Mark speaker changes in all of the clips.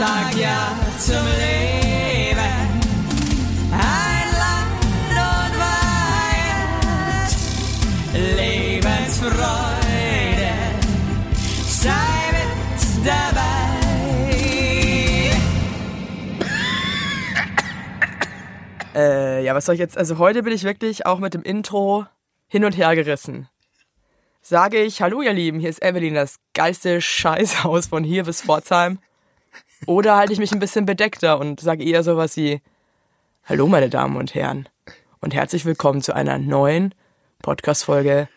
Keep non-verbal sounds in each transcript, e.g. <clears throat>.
Speaker 1: sag ja zum Leben. Ein Land und Weihend, Lebensfreude, sei mit dabei.
Speaker 2: Äh, ja, was soll ich jetzt? Also heute bin ich wirklich auch mit dem Intro hin und her gerissen. Sage ich, hallo ihr Lieben, hier ist Evelyn, das geilste Scheißhaus von hier bis Pforzheim. Oder halte ich mich ein bisschen bedeckter und sage eher sowas wie, hallo meine Damen und Herren und herzlich willkommen zu einer neuen Podcast-Folge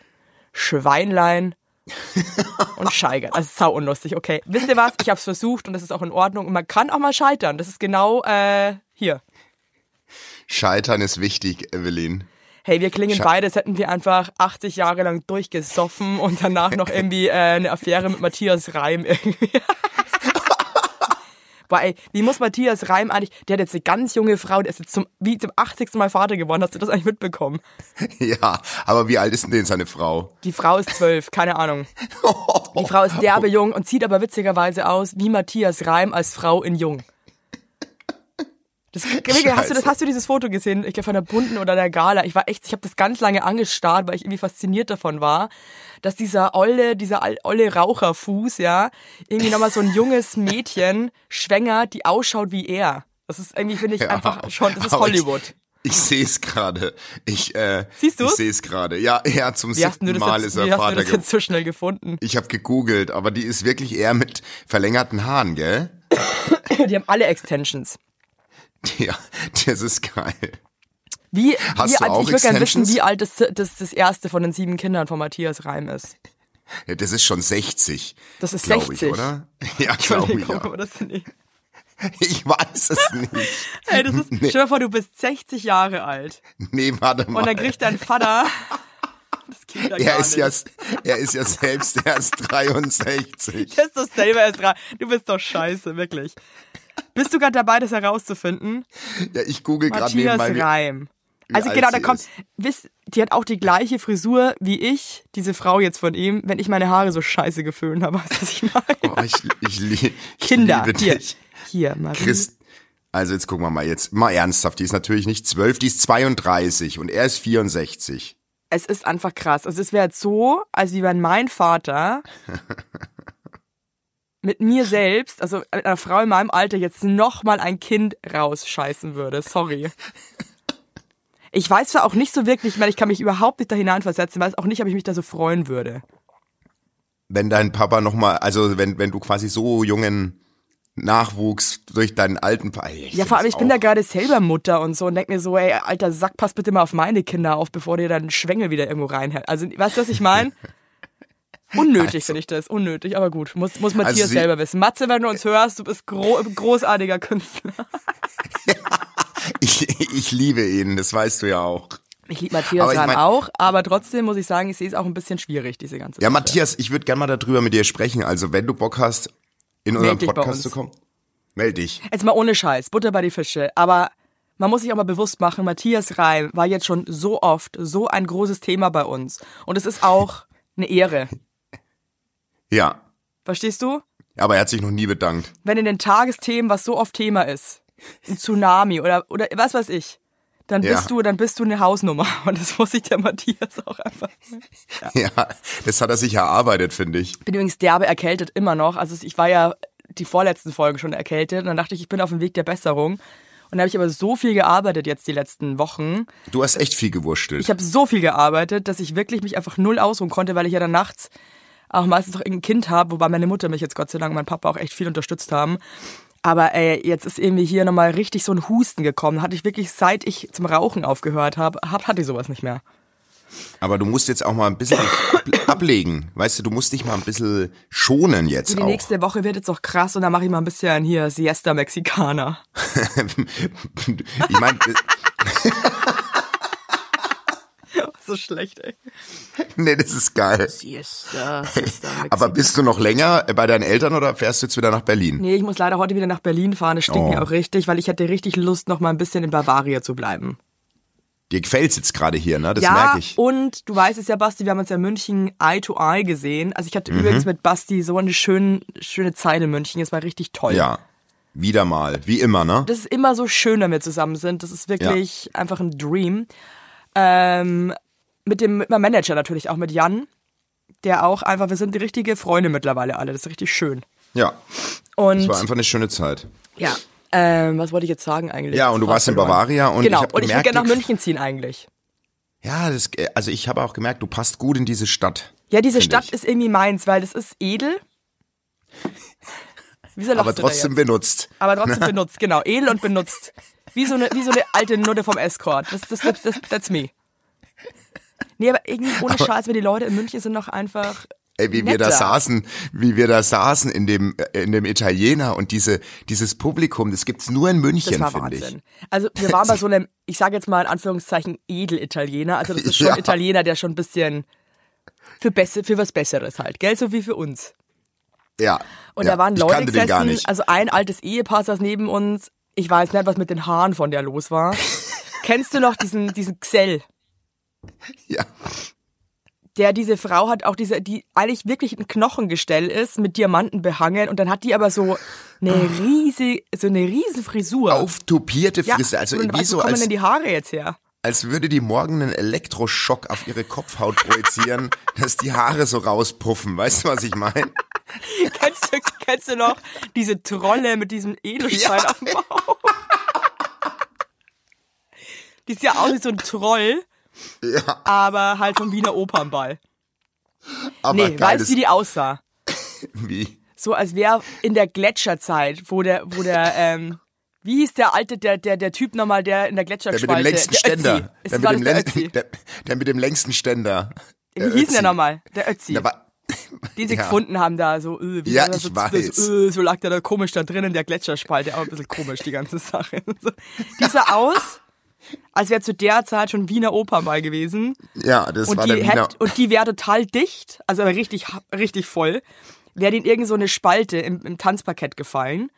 Speaker 2: Schweinlein <laughs> und Scheigern. Das ist sau unlustig, okay. Wisst ihr was? Ich hab's versucht und das ist auch in Ordnung und man kann auch mal scheitern. Das ist genau, äh, hier.
Speaker 3: Scheitern ist wichtig, Evelyn.
Speaker 2: Hey, wir klingen beide, als hätten wir einfach 80 Jahre lang durchgesoffen und danach noch <laughs> irgendwie äh, eine Affäre mit Matthias Reim irgendwie. <laughs> Ey, wie muss Matthias Reim eigentlich, der hat jetzt eine ganz junge Frau, der ist jetzt zum, wie zum 80. Mal Vater geworden. Hast du das eigentlich mitbekommen? <laughs>
Speaker 3: Ja, aber wie alt ist denn seine Frau?
Speaker 2: Die Frau ist zwölf, keine Ahnung. <laughs> Die Frau ist derbe jung und sieht aber witzigerweise aus wie Matthias Reim als Frau in jung. Das, hast, du das, hast du dieses Foto gesehen? Ich glaube von der Bunten oder der Gala. Ich war echt, ich habe das ganz lange angestarrt, weil ich irgendwie fasziniert davon war, dass dieser olle, dieser olle Raucherfuß, ja, irgendwie nochmal so ein junges Mädchen schwängert, die ausschaut wie er. Das ist irgendwie, finde ich,
Speaker 3: Ja,
Speaker 2: einfach schon, das ist Hollywood.
Speaker 3: Ich, ich sehe es gerade. Ich, äh,
Speaker 2: Siehst du's?
Speaker 3: Ich sehe es gerade. Ja, ja, zum
Speaker 2: Wie du
Speaker 3: siebten Mal
Speaker 2: jetzt,
Speaker 3: ist er
Speaker 2: wie hast du
Speaker 3: Vater
Speaker 2: das jetzt so schnell gefunden?
Speaker 3: Ich habe gegoogelt, aber die ist wirklich eher mit verlängerten Haaren, gell?
Speaker 2: Die haben alle Extensions. <laughs>
Speaker 3: Ja, das ist geil.
Speaker 2: Wie,
Speaker 3: Hast
Speaker 2: wie alt, ich würde gerne wissen, wie alt das, das, das erste von den sieben Kindern von Matthias Reim ist.
Speaker 3: Ja, das ist schon 60.
Speaker 2: Das ist
Speaker 3: glaub
Speaker 2: 60.
Speaker 3: Ich, oder? <laughs> Ja, glaube ich. Ja.
Speaker 2: aber das nicht. <laughs>
Speaker 3: Ich weiß es nicht.
Speaker 2: Hey, das ist,
Speaker 3: Nee.
Speaker 2: stell dir vor, du bist 60 Jahre alt
Speaker 3: Nee, warte mal.
Speaker 2: und dann kriegt dein Vater. Das geht ja
Speaker 3: er ist
Speaker 2: nicht.
Speaker 3: ja, er ist ja selbst erst 63.
Speaker 2: Das ist doch selber erst dran. Du bist doch scheiße, wirklich. Bist du gerade dabei, das herauszufinden?
Speaker 3: Ja, ich google gerade nebenbei.
Speaker 2: Reim. Also genau, da kommt, wisst, die hat auch die gleiche Frisur wie ich, diese Frau jetzt von ihm, wenn ich meine Haare so scheiße geföhnt habe, weißt <laughs> du, was ich meine?
Speaker 3: Oh, ich, ich, ich <laughs>
Speaker 2: Kinder,
Speaker 3: liebe
Speaker 2: hier,
Speaker 3: dich.
Speaker 2: hier, Marie.
Speaker 3: Christ. Also jetzt gucken wir mal jetzt mal ernsthaft. Die ist natürlich nicht 12, die ist 32 und er ist 64.
Speaker 2: es ist einfach krass. Also es wäre jetzt so, als wie wenn mein Vater <laughs> mit mir selbst, also mit einer Frau in meinem Alter, jetzt nochmal ein Kind rausscheißen würde. Sorry. Ich weiß zwar auch nicht so wirklich, ich meine, ich kann mich überhaupt nicht da hineinversetzen, weiß auch nicht, ob ich mich da so freuen würde.
Speaker 3: Wenn dein Papa noch mal, also wenn wenn du quasi so jungen Nachwuchs durch deinen alten Pa- Ey,
Speaker 2: Ja, vor allem, ich bin da gerade selber Mutter und so und denk mir so, ey, alter Sack, pass bitte mal auf meine Kinder auf, bevor dir dein Schwengel wieder irgendwo reinhält. Also, weißt du, was ich meine? <laughs> Unnötig finde ich das, unnötig, aber gut, muss, muss Matthias
Speaker 3: Also
Speaker 2: selber wissen. Matze, wenn du uns hörst, du bist gro großartiger Künstler. <laughs>
Speaker 3: ich, ich liebe ihn, das weißt du ja auch.
Speaker 2: Ich liebe Matthias
Speaker 3: Aber ich
Speaker 2: Reim
Speaker 3: mein-
Speaker 2: auch, aber trotzdem muss ich sagen, ich sehe es auch ein bisschen schwierig, diese ganze
Speaker 3: Ja,
Speaker 2: Sache.
Speaker 3: Matthias, ich würde gerne mal darüber mit dir sprechen. Also wenn du Bock hast, in
Speaker 2: bei
Speaker 3: Podcast zu kommen, meld dich.
Speaker 2: Jetzt mal ohne Scheiß, Butter bei die Fische, aber man muss sich auch mal bewusst machen, Matthias Reim war jetzt schon so oft so ein großes Thema bei uns. Und es ist auch eine Ehre.
Speaker 3: Ja,
Speaker 2: Verstehst du?
Speaker 3: aber er hat sich noch nie bedankt.
Speaker 2: wenn in den Tagesthemen was so oft Thema ist, ein Tsunami oder oder was weiß ich, dann
Speaker 3: Ja.
Speaker 2: bist du, dann bist du eine Hausnummer <laughs> und das muss sich der Matthias auch einfach.
Speaker 3: Ja, das hat er sich erarbeitet, finde ich.
Speaker 2: Ich bin übrigens derbe erkältet immer noch, also ich war ja die vorletzten Folgen schon erkältet und dann dachte ich, ich bin auf dem Weg der Besserung und da habe ich aber so viel gearbeitet jetzt die letzten Wochen.
Speaker 3: Du hast echt viel gewurschtelt.
Speaker 2: Ich habe so viel gearbeitet, dass ich wirklich mich einfach null ausruhen konnte, weil ich ja dann nachts auch meistens noch irgendein Kind habe, wobei meine Mutter mich jetzt Gott sei Dank und mein Papa auch echt viel unterstützt haben. Aber ey, jetzt ist irgendwie hier nochmal richtig so ein Husten gekommen. Hatte ich wirklich, seit ich zum Rauchen aufgehört habe, hab, hatte ich sowas nicht mehr.
Speaker 3: Aber du musst jetzt auch mal ein bisschen ab ablegen. Weißt du, du musst dich mal ein bisschen schonen jetzt
Speaker 2: Die
Speaker 3: auch.
Speaker 2: nächste Woche wird jetzt auch krass und dann mache ich mal ein bisschen hier Siesta Mexicana. <laughs>
Speaker 3: ich meine, <laughs>
Speaker 2: So schlecht, ey.
Speaker 3: nee, das ist geil.
Speaker 2: Siesta, Siesta.
Speaker 3: Aber bist du noch länger bei deinen Eltern oder fährst du jetzt wieder nach Berlin?
Speaker 2: Nee, ich muss leider heute wieder nach Berlin fahren. Das stinkt
Speaker 3: Oh.
Speaker 2: mir auch richtig, weil ich hätte richtig Lust, noch mal ein bisschen in Bavaria zu bleiben.
Speaker 3: Dir gefällt's jetzt gerade hier, ne? Das
Speaker 2: ja,
Speaker 3: merke ich.
Speaker 2: und du weißt es ja, Basti, wir haben uns ja in München Eye to Eye gesehen. Also ich hatte
Speaker 3: Mhm.
Speaker 2: übrigens mit Basti so eine schöne, schöne Zeit in München. Es war richtig toll.
Speaker 3: Ja. Wieder mal, wie immer, ne?
Speaker 2: Das ist immer so schön, wenn wir zusammen sind. Das ist wirklich einfach ein Dream. Ähm, mit dem mit meinem Manager natürlich, auch mit Jan, der auch einfach, wir sind die richtige Freunde mittlerweile alle. Das ist richtig schön.
Speaker 3: Ja,
Speaker 2: Und
Speaker 3: es war einfach eine schöne Zeit.
Speaker 2: ja, ähm, was wollte ich jetzt sagen eigentlich?
Speaker 3: Ja, und du warst in. Bavaria und
Speaker 2: genau.
Speaker 3: ich habe
Speaker 2: und ich würde
Speaker 3: gemerkt,
Speaker 2: gerne nach München ziehen eigentlich.
Speaker 3: ja, das, also ich habe auch gemerkt, du passt gut in diese Stadt.
Speaker 2: Ja, diese Stadt
Speaker 3: ich.
Speaker 2: ist irgendwie meins, weil das ist edel. Wieso
Speaker 3: Aber trotzdem benutzt.
Speaker 2: Aber trotzdem <laughs> benutzt, genau. Edel und benutzt. Wie so eine, wie so eine alte Nutte vom Escort. Das, das, das, das, that's me. Nee, aber irgendwie ohne Scheiß, weil die Leute in München sind noch einfach.
Speaker 3: Ey, wie wir da
Speaker 2: netter.
Speaker 3: saßen, wie wir da saßen in dem in dem Italiener und diese dieses Publikum, das gibt's nur in
Speaker 2: Das
Speaker 3: München,
Speaker 2: war
Speaker 3: finde ich.
Speaker 2: Also wir waren bei so einem, ich sage jetzt mal in Anführungszeichen, Edel-Italiener. Also das ist schon
Speaker 3: Ja.
Speaker 2: ein Italiener, der schon ein bisschen für, besser, für was Besseres halt, gell? So wie für uns.
Speaker 3: Ja.
Speaker 2: Und
Speaker 3: ja,
Speaker 2: da waren Leute gesessen, also ein altes Ehepaar saß neben uns. Ich weiß nicht, was mit den Haaren von der los war. Kennst du noch diesen, diesen Xell?
Speaker 3: ja.
Speaker 2: der diese Frau hat auch diese, die eigentlich wirklich ein Knochengestell ist, mit Diamanten behangen und dann hat die aber so eine riesige, so eine riesen Frisur.
Speaker 3: Auftopierte
Speaker 2: ja,
Speaker 3: Frisse, also
Speaker 2: und
Speaker 3: wie
Speaker 2: wo
Speaker 3: so
Speaker 2: kommen
Speaker 3: als,
Speaker 2: denn die Haare jetzt her?
Speaker 3: Als würde die morgen einen Elektroschock auf ihre Kopfhaut projizieren, <laughs> dass die Haare so rauspuffen. Weißt du, was ich meine? <laughs>
Speaker 2: kennst, du, kennst du noch diese Trolle mit diesem Edelstein
Speaker 3: Ja.
Speaker 2: auf dem Bauch? Die ist ja aus wie so ein Troll,
Speaker 3: Ja,
Speaker 2: aber halt vom Wiener Opernball.
Speaker 3: aber
Speaker 2: Nee, weißt du, wie die aussah?
Speaker 3: wie?
Speaker 2: so als wäre in der Gletscherzeit, wo der, wo der, ähm, wie hieß der alte, der, der, der Typ nochmal, der in der
Speaker 3: Der
Speaker 2: Gletscherspalte,
Speaker 3: mit dem längsten
Speaker 2: der
Speaker 3: Ständer. Der
Speaker 2: war
Speaker 3: mit dem,
Speaker 2: der
Speaker 3: der, der mit dem längsten Ständer.
Speaker 2: Wie hieß der nochmal? Der Ötzi.
Speaker 3: Der war, <laughs>
Speaker 2: Den sie
Speaker 3: ja.
Speaker 2: gefunden haben da, so, äh, wie
Speaker 3: Ja, ich
Speaker 2: so,
Speaker 3: weiß.
Speaker 2: So, äh, so lag der da komisch da drin in der Gletscherspalte, aber ein bisschen komisch, die ganze Sache. <laughs> So. Die sah aus, als wäre zu der Zeit schon Wiener Opernball gewesen.
Speaker 3: Ja, das
Speaker 2: und
Speaker 3: war
Speaker 2: die,
Speaker 3: der Wiener.
Speaker 2: hätt, und die wäre total dicht, also aber richtig, richtig voll, wäre in irgend so eine Spalte im, im Tanzparkett gefallen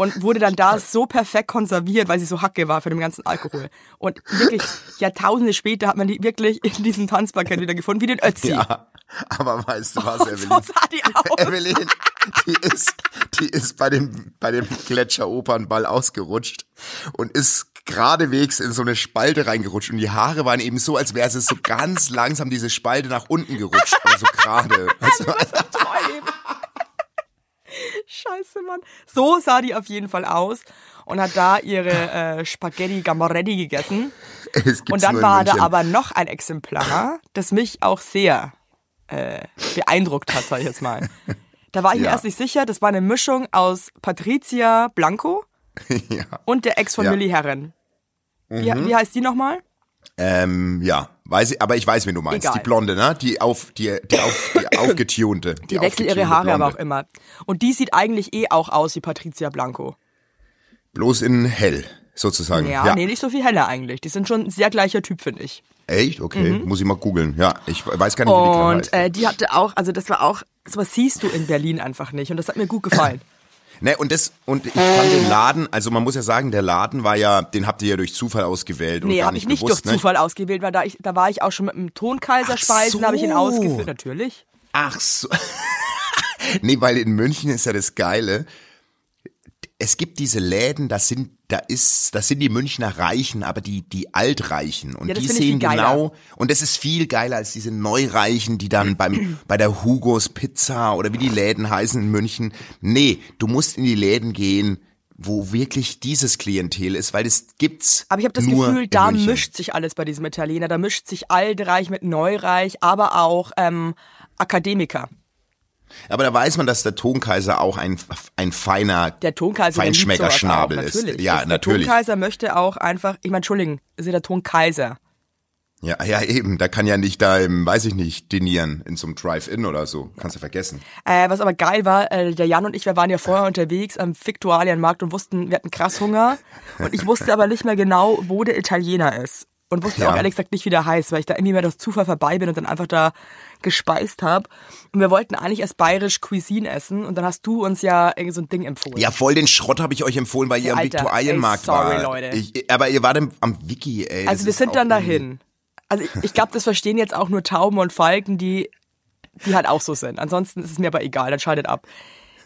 Speaker 2: und wurde dann da so perfekt konserviert, weil sie so hacke war für den ganzen Alkohol. Und wirklich Jahrtausende später hat man die wirklich in diesem Tanzparkett wieder gefunden, wie den Ötzi.
Speaker 3: Ja, aber weißt du was,
Speaker 2: so
Speaker 3: Evelyn?
Speaker 2: sah die aus.
Speaker 3: Evelyn, die ist, die ist bei dem, bei dem Gletscheropernball ausgerutscht und ist geradewegs in so eine Spalte reingerutscht und die Haare waren eben so, als wäre sie so ganz langsam diese Spalte nach unten gerutscht, aber <laughs> so gerade. Weißt du,
Speaker 2: Toll. Scheiße, Mann. So sah die auf jeden Fall aus und hat da ihre <laughs> äh, Spaghetti Gamaretti gegessen. Und dann war da aber noch ein Exemplar, das mich auch sehr äh, beeindruckt hat, sag ich jetzt mal. Da war ich mir
Speaker 3: Ja.
Speaker 2: erst nicht sicher, das war eine Mischung aus Patricia Blanco <laughs>
Speaker 3: ja.
Speaker 2: und der Ex von
Speaker 3: Ja. Mhm.
Speaker 2: Millie Herren. Wie, wie heißt die nochmal?
Speaker 3: Ähm, ja, weiß ich, aber ich weiß, wen du meinst.
Speaker 2: Egal.
Speaker 3: Die Blonde, ne? Die auf, die, die auf, die <laughs> aufgetunte.
Speaker 2: Die, wechselt ihre Haare aber auch
Speaker 3: Blonde.
Speaker 2: immer. Und die sieht eigentlich eh auch aus wie Patricia Blanco.
Speaker 3: Bloß in hell, sozusagen.
Speaker 2: Ja, nee, nicht so viel heller eigentlich. Die sind schon ein sehr gleicher Typ, finde ich.
Speaker 3: Echt? Okay, muss ich mal googeln. Ja, ich weiß gar nicht, wie die
Speaker 2: Mhm. Und äh, die hatte auch, also das war auch, sowas siehst du in Berlin einfach nicht. Und das hat mir gut gefallen.
Speaker 3: Ne, und das, und ich fand den Laden, also man muss ja sagen, der Laden war ja, den habt ihr ja durch Zufall ausgewählt und
Speaker 2: Nee,
Speaker 3: gar
Speaker 2: habe
Speaker 3: nicht
Speaker 2: ich nicht
Speaker 3: bewusst,
Speaker 2: durch
Speaker 3: ne?
Speaker 2: Zufall ausgewählt, weil da, ich, da war ich auch schon mit dem Tonkaiser
Speaker 3: Ach
Speaker 2: speisen,
Speaker 3: so.
Speaker 2: habe ich ihn ausgeführt, natürlich.
Speaker 3: Ach so. <laughs> nee, weil in München ist ja das Geile. Es gibt diese Läden, das sind, da ist, das sind die Münchner Reichen, aber die, die Altreichen. Und
Speaker 2: Ja,
Speaker 3: die sehen genau, und das ist viel geiler als diese Neureichen, die dann beim, <clears throat> bei der Hugos Pizza oder wie die Läden heißen in München. Nee, du musst in die Läden gehen, wo wirklich dieses Klientel ist, weil das gibt's.
Speaker 2: Aber ich habe das Gefühl, da
Speaker 3: München.
Speaker 2: mischt sich alles bei diesem Italiener. Da mischt sich Altreich mit Neureich, aber auch ähm, Akademiker.
Speaker 3: Aber da weiß man, dass der Tonkaiser auch ein, ein feiner
Speaker 2: Der Tonkaiser der
Speaker 3: Feinschmeckerschnabel ist.
Speaker 2: natürlich.
Speaker 3: Ja,
Speaker 2: der
Speaker 3: natürlich.
Speaker 2: Tonkaiser möchte auch einfach, ich meine, Entschuldigung, ist ja der Tonkaiser.
Speaker 3: Ja, ja, eben. Da kann ja nicht da im, weiß ich nicht, dinieren in so einem Drive-In oder so. Kannst du vergessen.
Speaker 2: Äh, was aber geil war, äh, der Jan und ich, wir waren ja vorher unterwegs am Viktualienmarkt und wussten, wir hatten krass Hunger. Und ich wusste aber nicht mehr genau, wo der Italiener ist. Und wusste
Speaker 3: Ja.
Speaker 2: auch ehrlich gesagt nicht, wie der heißt, weil ich da irgendwie mehr durch Zufall vorbei bin und dann einfach da gespeist habe. Und wir wollten eigentlich erst bayerisch Cuisine essen und dann hast du uns ja irgendwie so ein Ding empfohlen.
Speaker 3: Ja, voll den Schrott habe ich euch empfohlen, weil ihr am
Speaker 2: Alter,
Speaker 3: Viktualienmarkt
Speaker 2: ey, sorry,
Speaker 3: war.
Speaker 2: Leute.
Speaker 3: Ich, aber ihr wart im, am Wiki, ey.
Speaker 2: also
Speaker 3: das
Speaker 2: wir sind dann dahin. Also ich, ich glaube, das verstehen jetzt auch nur Tauben und Falken, die, die halt auch so sind. Ansonsten ist es mir aber egal, dann schaltet ab.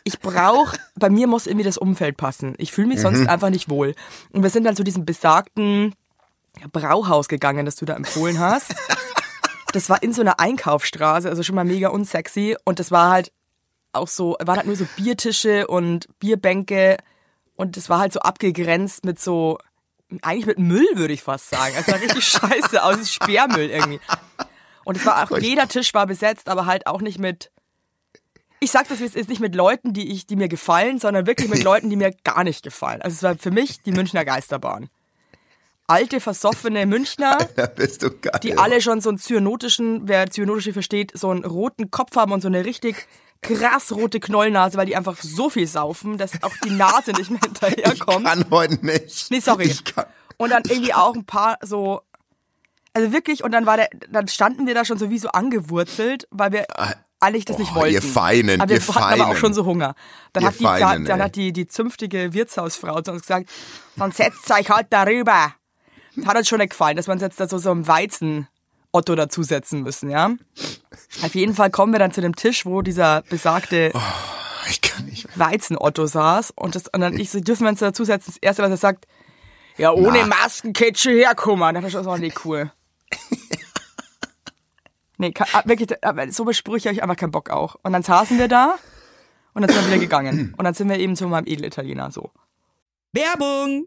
Speaker 2: ich brauche, bei mir muss irgendwie das Umfeld passen. Ich fühle mich sonst
Speaker 3: Mhm.
Speaker 2: einfach nicht wohl. Und wir sind dann zu diesem besagten Brauhaus gegangen, das du da empfohlen hast. <laughs> Das war in so einer Einkaufsstraße, also schon mal mega unsexy. Und das war halt auch so, waren halt nur so Biertische und Bierbänke. Und das war halt so abgegrenzt mit so, eigentlich mit Müll, würde ich fast sagen. Es sah richtig <laughs> scheiße aus, wie Sperrmüll irgendwie. Und es war auch, jeder Tisch war besetzt, aber halt auch nicht mit, ich sag das, wie es ist, nicht mit Leuten, die ich, die mir gefallen, sondern wirklich mit <laughs> Leuten, die mir gar nicht gefallen. Also es war für mich die Münchner Geisterbahn. Alte, versoffene Münchner, <laughs>
Speaker 3: geil.
Speaker 2: die alle schon so einen zyanotischen, wer zyanotische versteht, so einen roten Kopf haben und so eine richtig krass rote Knollnase, weil die einfach so viel saufen, dass auch die Nase nicht mehr <laughs>
Speaker 3: ich
Speaker 2: hinterherkommt.
Speaker 3: kann heute nicht.
Speaker 2: Nee, sorry.
Speaker 3: Ich
Speaker 2: Und dann irgendwie auch ein paar so, also wirklich, und dann war der, dann standen wir da schon so wie so angewurzelt, weil wir eigentlich das nicht
Speaker 3: Ah, Oh,
Speaker 2: wollten.
Speaker 3: ihr Feinen,
Speaker 2: aber wir
Speaker 3: ihr
Speaker 2: hatten aber auch
Speaker 3: Feinen.
Speaker 2: schon so Hunger. Dann
Speaker 3: Ihr
Speaker 2: hat die,
Speaker 3: Feinen,
Speaker 2: dann
Speaker 3: ey.
Speaker 2: hat die, die zünftige Wirtshausfrau zu uns gesagt, dann setzt euch halt darüber. Hat uns schon nicht gefallen, dass wir uns jetzt da so, so einem Weizen Otto dazusetzen müssen, ja. Auf jeden Fall kommen wir dann zu dem Tisch, wo dieser besagte
Speaker 3: ich kann nicht.
Speaker 2: Weizen-Otto saß und, das, und dann ich so, dürfen wir uns dazusetzen? Das erste, was er sagt, ja, ohne
Speaker 3: Na.
Speaker 2: Masken kannst du herkommen. Dann dachte ich, das war nicht cool. <laughs> nee, ka- ah, wirklich, so Besprüche ich einfach keinen Bock auch. Und dann saßen wir da und dann sind wir wieder gegangen. <clears throat> Und dann sind wir eben zu meinem Edelitaliener, so. Werbung!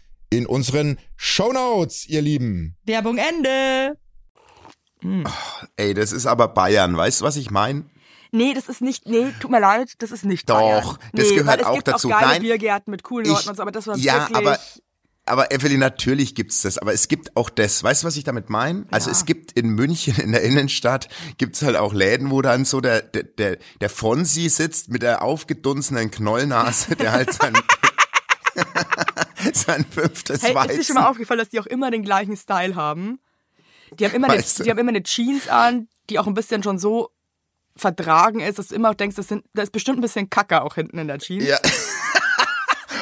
Speaker 4: in unseren Shownotes, ihr Lieben.
Speaker 2: Werbung Ende.
Speaker 3: Ey, das ist aber Bayern, weißt du, was ich meine?
Speaker 2: Nee, das ist nicht, nee, tut mir leid, das ist nicht
Speaker 3: Doch,
Speaker 2: Bayern.
Speaker 3: das
Speaker 2: nee,
Speaker 3: gehört
Speaker 2: weil es
Speaker 3: auch
Speaker 2: gibt
Speaker 3: dazu.
Speaker 2: Auch geile
Speaker 3: Nein,
Speaker 2: Biergärten mit coolen Leuten und so, aber das war
Speaker 3: ja,
Speaker 2: wirklich...
Speaker 3: aber aber Evelyn, natürlich gibt's das, aber es gibt auch das. Weißt du, was ich damit meine? Also
Speaker 2: Ja.
Speaker 3: es gibt in München in der Innenstadt gibt's halt auch Läden, wo dann so der der der, der Fonsi sitzt mit der aufgedunsenen Knollnase, der halt sein <laughs> <laughs> <laughs> sein fünftes
Speaker 2: Hey,
Speaker 3: Weizen.
Speaker 2: ist dir schon mal aufgefallen, dass die auch immer den gleichen Style haben? Die haben immer, eine, die haben immer eine Jeans an, die auch ein bisschen schon so vertragen ist, dass du immer auch denkst, das sind, da ist bestimmt ein bisschen Kacke auch hinten in der Jeans.
Speaker 3: ja. <laughs>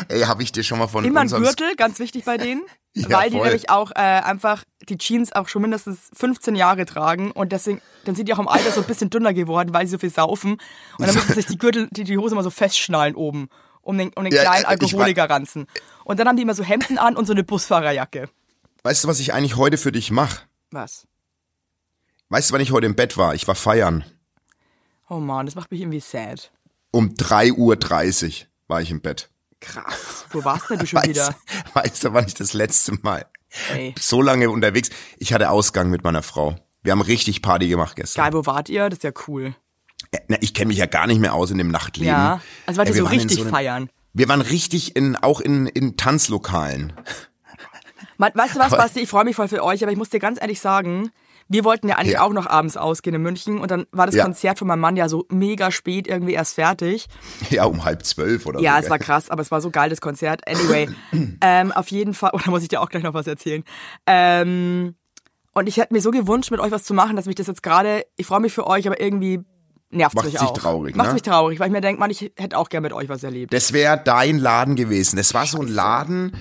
Speaker 3: Ey, habe ich dir schon mal von
Speaker 2: Immer ein Gürtel, ganz wichtig bei denen, <laughs>
Speaker 3: Ja,
Speaker 2: weil die
Speaker 3: voll.
Speaker 2: nämlich auch äh, einfach die Jeans auch schon mindestens 15 Jahre tragen und deswegen, dann sind die auch im Alter so ein bisschen dünner geworden, weil sie so viel saufen und dann müssen sich die Gürtel, die, die Hose immer so festschnallen oben, um den, um den
Speaker 3: Ja,
Speaker 2: kleinen
Speaker 3: äh, ich
Speaker 2: Alkoholiker ranzen. Und dann haben die immer so Hemden an und so eine Busfahrerjacke.
Speaker 3: Weißt du, was ich eigentlich heute für dich mache?
Speaker 2: Was?
Speaker 3: Weißt du, wann ich heute im Bett war? Ich war feiern.
Speaker 2: Oh man, das macht mich irgendwie sad.
Speaker 3: Um 3.30 Uhr war ich im Bett.
Speaker 2: Krass. Wo warst denn du schon <laughs>
Speaker 3: Weißt,
Speaker 2: wieder?
Speaker 3: weißt du, wann ich das letzte Mal
Speaker 2: Ey.
Speaker 3: so lange unterwegs? Ich hatte Ausgang mit meiner Frau. Wir haben richtig Party gemacht gestern.
Speaker 2: Geil, wo wart ihr? Das ist ja cool.
Speaker 3: Äh, Na, ich kenne mich ja gar nicht mehr aus in dem Nachtleben.
Speaker 2: Ja. Also wart ihr
Speaker 3: wir
Speaker 2: so richtig
Speaker 3: einem-
Speaker 2: feiern.
Speaker 3: Wir waren richtig in, auch in, in Tanzlokalen.
Speaker 2: Ma- Weißt du was,
Speaker 3: Aber-
Speaker 2: Basti? Ich freue mich voll für euch, aber ich muss dir ganz ehrlich sagen, wir wollten ja eigentlich
Speaker 3: Ja.
Speaker 2: auch noch abends ausgehen in München und dann war das
Speaker 3: Ja.
Speaker 2: Konzert von meinem Mann ja so mega spät irgendwie erst fertig.
Speaker 3: Ja, um halb zwölf oder
Speaker 2: Ja,
Speaker 3: so.
Speaker 2: es war krass, aber es war so geil, das Konzert. Anyway, <clears throat> ähm, auf jeden Fall, oder muss ich dir auch gleich noch was erzählen? Ähm, und ich hätte mir so gewünscht, mit euch was zu machen, dass mich das jetzt gerade, ich freue mich für euch, aber irgendwie nervt
Speaker 3: Macht
Speaker 2: mich auch.
Speaker 3: traurig,
Speaker 2: Macht
Speaker 3: ne?
Speaker 2: mich traurig, weil ich mir denke, man, ich hätte auch gern mit euch was erlebt.
Speaker 3: Das wäre dein Laden gewesen. Das war so ein Laden,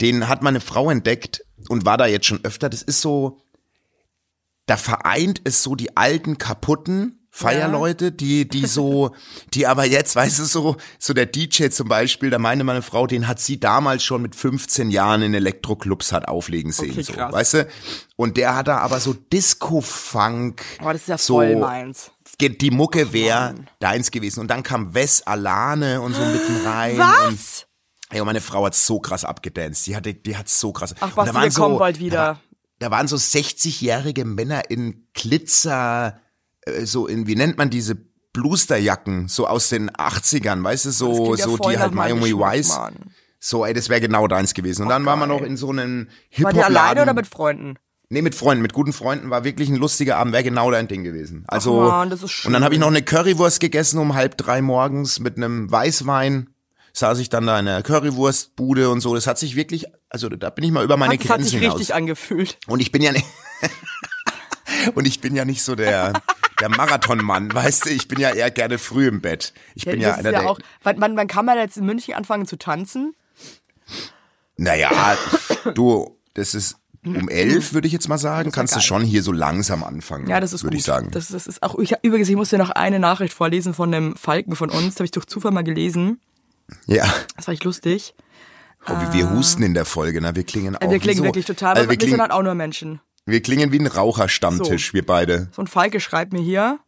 Speaker 3: den hat meine Frau entdeckt und war da jetzt schon öfter. Das ist so, da vereint es so die alten kaputten Feierleute, die, die so, <laughs> die aber jetzt, weißt du, so, so der DJ zum Beispiel, da meine meine Frau, den hat sie damals schon mit 15 Jahren in Elektroclubs hat auflegen sehen,
Speaker 2: Okay,
Speaker 3: so,
Speaker 2: krass.
Speaker 3: weißt du? Und der hat da aber so Disco-Funk.
Speaker 2: Aber das ist ja
Speaker 3: so,
Speaker 2: voll meins.
Speaker 3: Die Mucke wäre deins gewesen. Und dann kam Wes Alane und so mitten rein. Und,
Speaker 2: Was?
Speaker 3: Ey, und meine Frau hat so krass abgedanced. Die hatte, die hat so krass.
Speaker 2: Ach, Basti,
Speaker 3: da
Speaker 2: wir kommen
Speaker 3: so,
Speaker 2: bald
Speaker 3: Da,
Speaker 2: wieder.
Speaker 3: war- da waren so 60-jährige Männer in Glitzer, äh, so in, wie nennt man diese Blusterjacken, so aus den 80ern, weißt du, so,
Speaker 2: ja
Speaker 3: so die halt Miami Vice. So, ey, das wäre genau deins gewesen. Und dann waren wir noch in so einem
Speaker 2: War der alleine oder mit Freunden?
Speaker 3: Nee, mit Freunden, mit guten Freunden war wirklich ein lustiger Abend, wäre genau dein Ding gewesen. Also
Speaker 2: Mann, das ist schön.
Speaker 3: und dann habe ich noch eine Currywurst gegessen um halb drei morgens mit einem Weißwein. Saß ich dann da in der Currywurstbude und so. Das hat sich wirklich, also da bin ich mal über meine
Speaker 2: Das hat
Speaker 3: Grenzen
Speaker 2: sich
Speaker 3: hinaus.
Speaker 2: richtig angefühlt.
Speaker 3: Und ich bin ja nicht <laughs> und ich bin ja nicht so der der Marathonmann, weißt du. Ich bin ja eher gerne früh im Bett. Ich bin ja,
Speaker 2: das ist
Speaker 3: einer
Speaker 2: ja
Speaker 3: der.
Speaker 2: auch, wann, wann, wann kann man jetzt in München anfangen zu tanzen?
Speaker 3: Naja, du, das ist um elf, würde ich jetzt mal sagen. Kannst du schon hier so langsam anfangen.
Speaker 2: Ja, das ist
Speaker 3: würde
Speaker 2: gut.
Speaker 3: ich sagen.
Speaker 2: Das, das ist auch, ich, übrigens, ich muss dir noch eine Nachricht vorlesen von einem Falken von uns. Das habe ich durch Zufall mal gelesen.
Speaker 3: ja.
Speaker 2: Das war echt lustig.
Speaker 3: Oh, wir, wir husten in der Folge, ne? Wir klingen auch
Speaker 2: Äh, wir klingen
Speaker 3: wie so,
Speaker 2: wirklich total,
Speaker 3: also
Speaker 2: aber
Speaker 3: wir,
Speaker 2: wir sind
Speaker 3: klingen,
Speaker 2: halt auch nur Menschen.
Speaker 3: wir klingen wie ein Raucherstammtisch, wir beide.
Speaker 2: So ein Falke schreibt mir hier,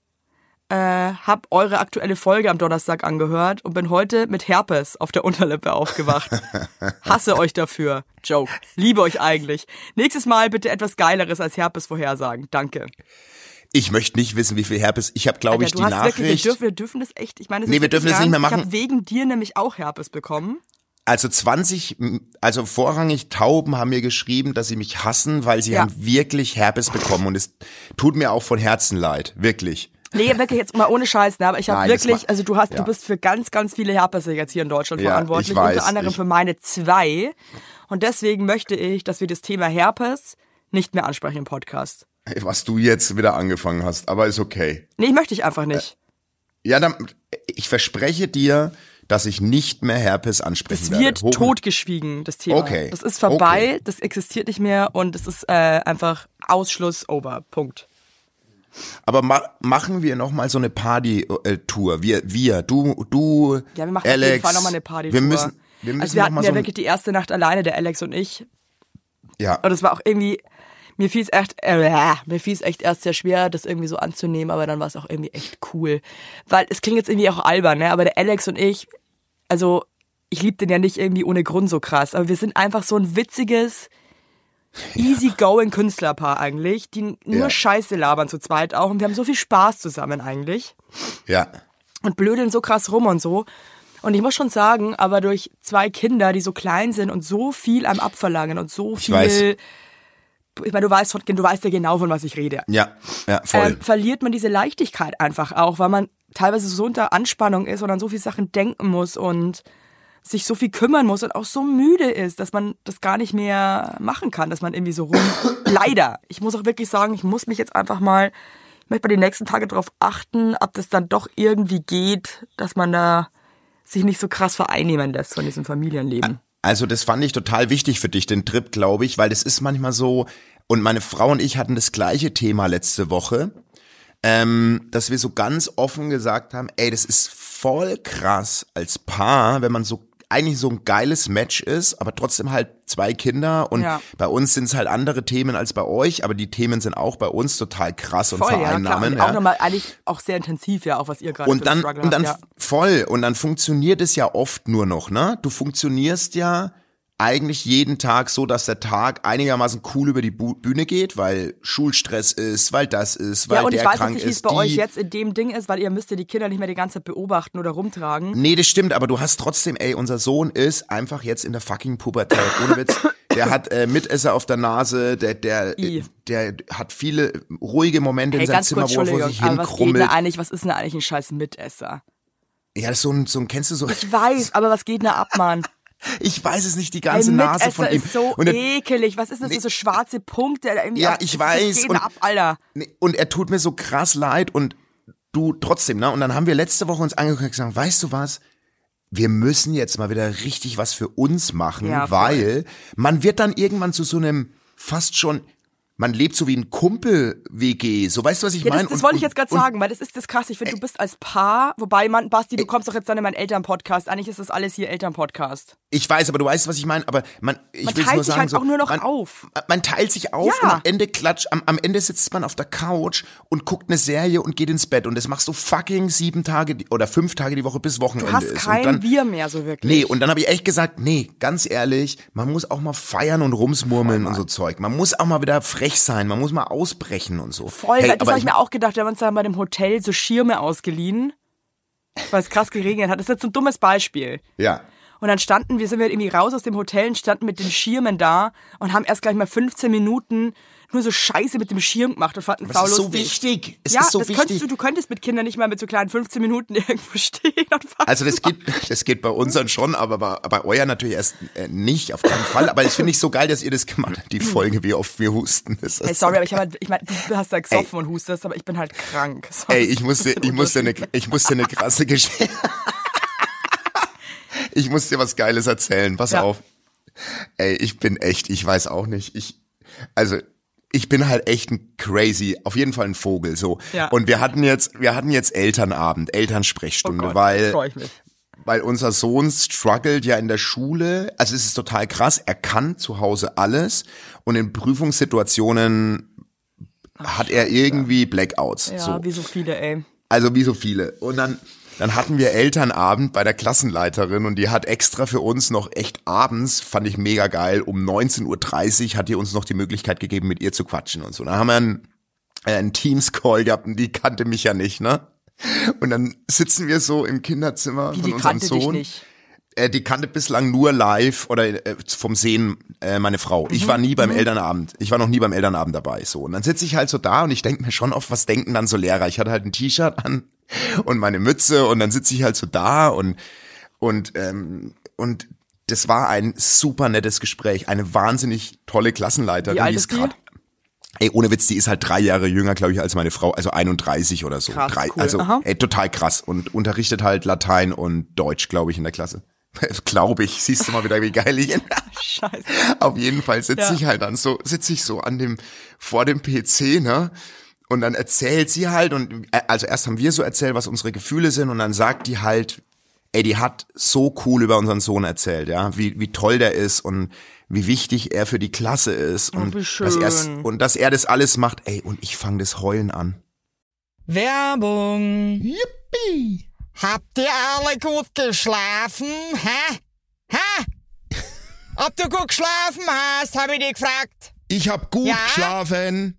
Speaker 2: äh, hab eure aktuelle Folge am Donnerstag angehört und bin heute mit Herpes auf der Unterlippe aufgewacht. <laughs> Hasse euch dafür. Joke. Liebe euch eigentlich. Nächstes Mal bitte etwas Geileres als Herpes vorhersagen. Danke.
Speaker 3: Ich möchte nicht wissen, wie viel Herpes. Ich habe, glaube ich, die
Speaker 2: du hast wirklich, wir
Speaker 3: Nachricht.
Speaker 2: dürfen, wir dürfen das echt, ich meine, das
Speaker 3: Nee,
Speaker 2: ist
Speaker 3: wir dürfen das nicht mehr machen.
Speaker 2: Ich habe wegen dir nämlich auch Herpes bekommen.
Speaker 3: Also 20, also vorrangig Tauben haben mir geschrieben, dass sie mich hassen, weil sie
Speaker 2: Ja.
Speaker 3: haben wirklich Herpes bekommen und es tut mir auch von Herzen leid, wirklich.
Speaker 2: Nee, wirklich jetzt mal ohne Scheiß, ne? aber ich habe wirklich, also du hast,
Speaker 3: ja.
Speaker 2: du bist für ganz, ganz viele Herpes jetzt hier in Deutschland
Speaker 3: Ja,
Speaker 2: verantwortlich,
Speaker 3: ich weiß,
Speaker 2: unter anderem
Speaker 3: ich-
Speaker 2: für meine zwei. Und deswegen möchte ich, dass wir das Thema Herpes nicht mehr ansprechen im Podcast.
Speaker 3: Was du jetzt wieder angefangen hast, aber ist okay.
Speaker 2: Nee, möchte ich einfach nicht.
Speaker 3: Ja, dann, ich verspreche dir, dass ich nicht mehr Herpes ansprechen
Speaker 2: Es
Speaker 3: werde.
Speaker 2: wird
Speaker 3: Hoch-
Speaker 2: totgeschwiegen, das Thema.
Speaker 3: Okay.
Speaker 2: Das ist vorbei,
Speaker 3: Okay.
Speaker 2: das existiert nicht mehr und es ist äh, einfach Ausschluss over. Punkt.
Speaker 3: Aber ma machen wir noch mal so eine Party-Tour. Wir, wir, du, du,
Speaker 2: Ja, wir machen
Speaker 3: Alex.
Speaker 2: auf jeden Fall nochmal eine Party.
Speaker 3: Wir müssen, wir müssen
Speaker 2: also wir hatten ja
Speaker 3: so
Speaker 2: wirklich die erste Nacht alleine, der Alex und ich.
Speaker 3: ja,
Speaker 2: Und es war auch irgendwie, mir fiel es echt, äh, mir fiel es echt erst sehr schwer, das irgendwie so anzunehmen, aber dann war es auch irgendwie echt cool. Weil es klingt jetzt irgendwie auch albern, ne? Aber der Alex und ich, also ich lieb den ja nicht irgendwie ohne Grund so krass, aber wir sind einfach so ein witziges, easygoing Künstlerpaar eigentlich, die nur
Speaker 3: Ja.
Speaker 2: Scheiße labern zu zweit auch und wir haben so viel Spaß zusammen eigentlich
Speaker 3: ja.
Speaker 2: und blödeln so krass rum und so. Und ich muss schon sagen, aber durch zwei Kinder, die so klein sind und so viel am Abverlangen und so viel.
Speaker 3: weiß.
Speaker 2: Ich meine, du weißt, von, du weißt ja genau, von was ich rede.
Speaker 3: Ja, ja, voll.
Speaker 2: Ähm, verliert man diese Leichtigkeit einfach auch, weil man teilweise so unter Anspannung ist und an so viel Sachen denken muss und sich so viel kümmern muss und auch so müde ist, dass man das gar nicht mehr machen kann, dass man irgendwie so rum. <coughs> Leider. Ich muss auch wirklich sagen, ich muss mich jetzt einfach mal, ich möchte mal die nächsten Tage darauf achten, ob das dann doch irgendwie geht, dass man da sich nicht so krass vereinnehmen lässt von diesem Familienleben.
Speaker 3: Also das fand ich total wichtig für dich, den Trip, glaube ich, weil das ist manchmal so, und meine Frau und ich hatten das gleiche Thema letzte Woche, ähm, dass wir so ganz offen gesagt haben, ey, das ist voll krass als Paar, wenn man so eigentlich so ein geiles Match ist, aber trotzdem halt zwei Kinder und
Speaker 2: Ja.
Speaker 3: bei uns sind es halt andere Themen als bei euch, aber die Themen sind auch bei uns total krass und
Speaker 2: Voll, ja, klar.
Speaker 3: vereinnahmen.
Speaker 2: Und
Speaker 3: ja.
Speaker 2: auch nochmal eigentlich auch sehr intensiv, ja, auch was ihr gerade für
Speaker 3: Und dann, und dann voll. Und dann funktioniert es ja oft nur noch, ne? Du funktionierst ja eigentlich jeden Tag so, dass der Tag einigermaßen cool über die Bühne geht, weil Schulstress ist, weil das ist, weil
Speaker 2: Ja, und
Speaker 3: der
Speaker 2: ich weiß
Speaker 3: krank
Speaker 2: nicht, wie es bei euch jetzt in dem Ding ist, weil ihr müsst ja die Kinder nicht mehr die ganze Zeit beobachten oder rumtragen.
Speaker 3: Nee, das stimmt, aber du hast trotzdem, ey, unser Sohn ist einfach jetzt in der fucking Pubertät. Ohne Witz. Der hat äh, Mitesser auf der Nase, der, der,
Speaker 2: I.
Speaker 3: der hat viele ruhige Momente
Speaker 2: Hey,
Speaker 3: in seinem
Speaker 2: ganz
Speaker 3: Zimmer,
Speaker 2: kurz,
Speaker 3: wo er vor sich
Speaker 2: was
Speaker 3: hinkrummelt.
Speaker 2: denn eigentlich, was ist denn eigentlich ein scheiß Mitesser?
Speaker 3: Ja, das ist so ein, so ein, kennst du so?
Speaker 2: Ich weiß, aber was geht denn da ab, Mann? <laughs>
Speaker 3: Ich weiß es nicht, die ganze Nase
Speaker 2: Mitesser
Speaker 3: von ihm.
Speaker 2: ist so
Speaker 3: Und er-
Speaker 2: ekelig. Was ist das, so schwarze Punkte?
Speaker 3: Ja, ich weiß, und-
Speaker 2: ab, Alter?
Speaker 3: Nee, und er tut mir so krass leid und du trotzdem, ne? Und dann haben wir letzte Woche uns angeguckt und gesagt, weißt du was? Wir müssen jetzt mal wieder richtig was für uns machen,
Speaker 2: Ja,
Speaker 3: weil man wird dann irgendwann zu so einem fast schon man lebt so wie ein Kumpel-WG. So, weißt du, was ich
Speaker 2: Ja,
Speaker 3: meine?
Speaker 2: das, das
Speaker 3: Und-
Speaker 2: wollte ich jetzt gerade sagen, weil das ist das krass. Ich finde, du bist als Paar, wobei man, Basti, du kommst doch jetzt dann in meinen Elternpodcast. Eigentlich ist das alles hier Elternpodcast.
Speaker 3: Ich weiß, aber du weißt, was ich meine. Aber man, ich
Speaker 2: Man teilt
Speaker 3: nur
Speaker 2: sich
Speaker 3: sagen,
Speaker 2: halt
Speaker 3: so,
Speaker 2: auch nur noch
Speaker 3: man,
Speaker 2: auf.
Speaker 3: Man teilt sich auf
Speaker 2: Ja.
Speaker 3: und am Ende klatscht, am, am Ende sitzt man auf der Couch und guckt eine Serie und geht ins Bett. Und das machst du fucking sieben Tage oder fünf Tage die Woche bis Wochenende
Speaker 2: Du hast
Speaker 3: ist.
Speaker 2: kein
Speaker 3: dann,
Speaker 2: Wir mehr so wirklich.
Speaker 3: Nee, und dann habe ich echt gesagt, nee, ganz ehrlich, man muss auch mal feiern und rumsmurmeln und so Zeug. Man muss auch mal wieder frech sein, man muss mal ausbrechen und so.
Speaker 2: Voll,
Speaker 3: Hey,
Speaker 2: das habe ich mir auch gedacht. Wir haben uns da bei dem Hotel so Schirme ausgeliehen, weil es krass geregnet hat. Das ist jetzt so ein dummes Beispiel.
Speaker 3: Ja.
Speaker 2: Und dann standen wir, sind wir irgendwie raus aus dem Hotel und standen mit den Schirmen da und haben erst gleich mal 15 Minuten nur so Scheiße mit dem Schirm gemacht und fanden
Speaker 3: Das ist so wichtig. Es
Speaker 2: ja,
Speaker 3: ist so
Speaker 2: das
Speaker 3: wichtig.
Speaker 2: könntest du, du könntest mit Kindern nicht mal mit so kleinen 15 Minuten <laughs> irgendwo stehen und fassen.
Speaker 3: Also das geht, <laughs> das geht bei uns dann schon, aber bei, bei euer natürlich erst äh, nicht, auf keinen Fall. Aber das finde ich so geil, dass ihr das gemacht habt, die Folge, wie oft wir husten. Das ist
Speaker 2: Hey, sorry, aber ich, halt, ich meine, du hast da gesoffen und hustest, aber ich bin halt krank. <laughs> So,
Speaker 3: Ey, ich musste, ich musste eine, ich musste eine krasse Geschichte. ich muss dir was Geiles erzählen. Pass
Speaker 2: Ja.
Speaker 3: auf. Ey, ich bin echt, ich weiß auch nicht. Ich, also, ich bin halt echt ein crazy, auf jeden Fall ein Vogel, so.
Speaker 2: Ja.
Speaker 3: Und wir hatten jetzt, wir hatten jetzt Elternabend,
Speaker 2: Oh
Speaker 3: Elternsprechstunde,
Speaker 2: Gott,
Speaker 3: weil, weil unser Sohn struggelt ja in der Schule. Also es ist total krass. Er kann zu Hause alles und in Prüfungssituationen hat er irgendwie Blackouts.
Speaker 2: Ja,
Speaker 3: so.
Speaker 2: wie so viele, ey.
Speaker 3: Also wie so viele. Und dann, dann hatten wir Elternabend bei der Klassenleiterin und die hat extra für uns noch echt abends, fand ich mega geil, um 19.30 Uhr hat die uns noch die Möglichkeit gegeben, mit ihr zu quatschen und so. Dann haben wir einen, äh, einen Teams-Call gehabt und die kannte mich ja nicht, ne? Und dann sitzen wir so im Kinderzimmer
Speaker 2: Wie,
Speaker 3: von
Speaker 2: die
Speaker 3: unserem
Speaker 2: kannte dich
Speaker 3: Sohn.
Speaker 2: nicht.
Speaker 3: Äh, die kannte bislang nur live oder äh, vom Sehen äh, meine Frau. Ich war nie beim Elternabend. Ich war noch nie beim Elternabend dabei. So und dann sitze ich halt so da und ich denke mir schon oft, was denken dann so Lehrer? Ich hatte halt ein T-Shirt an und meine Mütze und dann sitze ich halt so da und und ähm, und das war ein super nettes Gespräch. Eine wahnsinnig tolle Klassenleiterin.
Speaker 2: Wie alt
Speaker 3: die
Speaker 2: ist
Speaker 3: grad- Ey, ohne Witz, die ist halt drei Jahre jünger, glaube ich, als meine Frau, also 31 oder so.
Speaker 2: Krass,
Speaker 3: drei,
Speaker 2: cool.
Speaker 3: Also,
Speaker 2: Aha.
Speaker 3: ey, total krass. Und unterrichtet halt Latein und Deutsch, glaube ich, in der Klasse. <laughs> glaube ich, siehst du mal wieder, wie geil ich <laughs> bin.
Speaker 2: Scheiße.
Speaker 3: Auf jeden Fall sitze
Speaker 2: Ja.
Speaker 3: ich halt dann so, sitze ich so an dem, vor dem PC, ne? Und dann erzählt sie halt, und äh, also erst haben wir so erzählt, was unsere Gefühle sind, und dann sagt die halt, ey, die hat so cool über unseren Sohn erzählt, ja, wie, wie toll der ist und wie wichtig er für die Klasse ist und
Speaker 2: wie
Speaker 3: dass er und dass er das alles macht, ey, und ich fange das Heulen an.
Speaker 5: Werbung. Yippie. Habt ihr alle gut geschlafen? Hä? Hä? <laughs> Ob du gut geschlafen hast, habe ich dich gefragt.
Speaker 4: Ich hab gut
Speaker 5: Ja?
Speaker 4: geschlafen.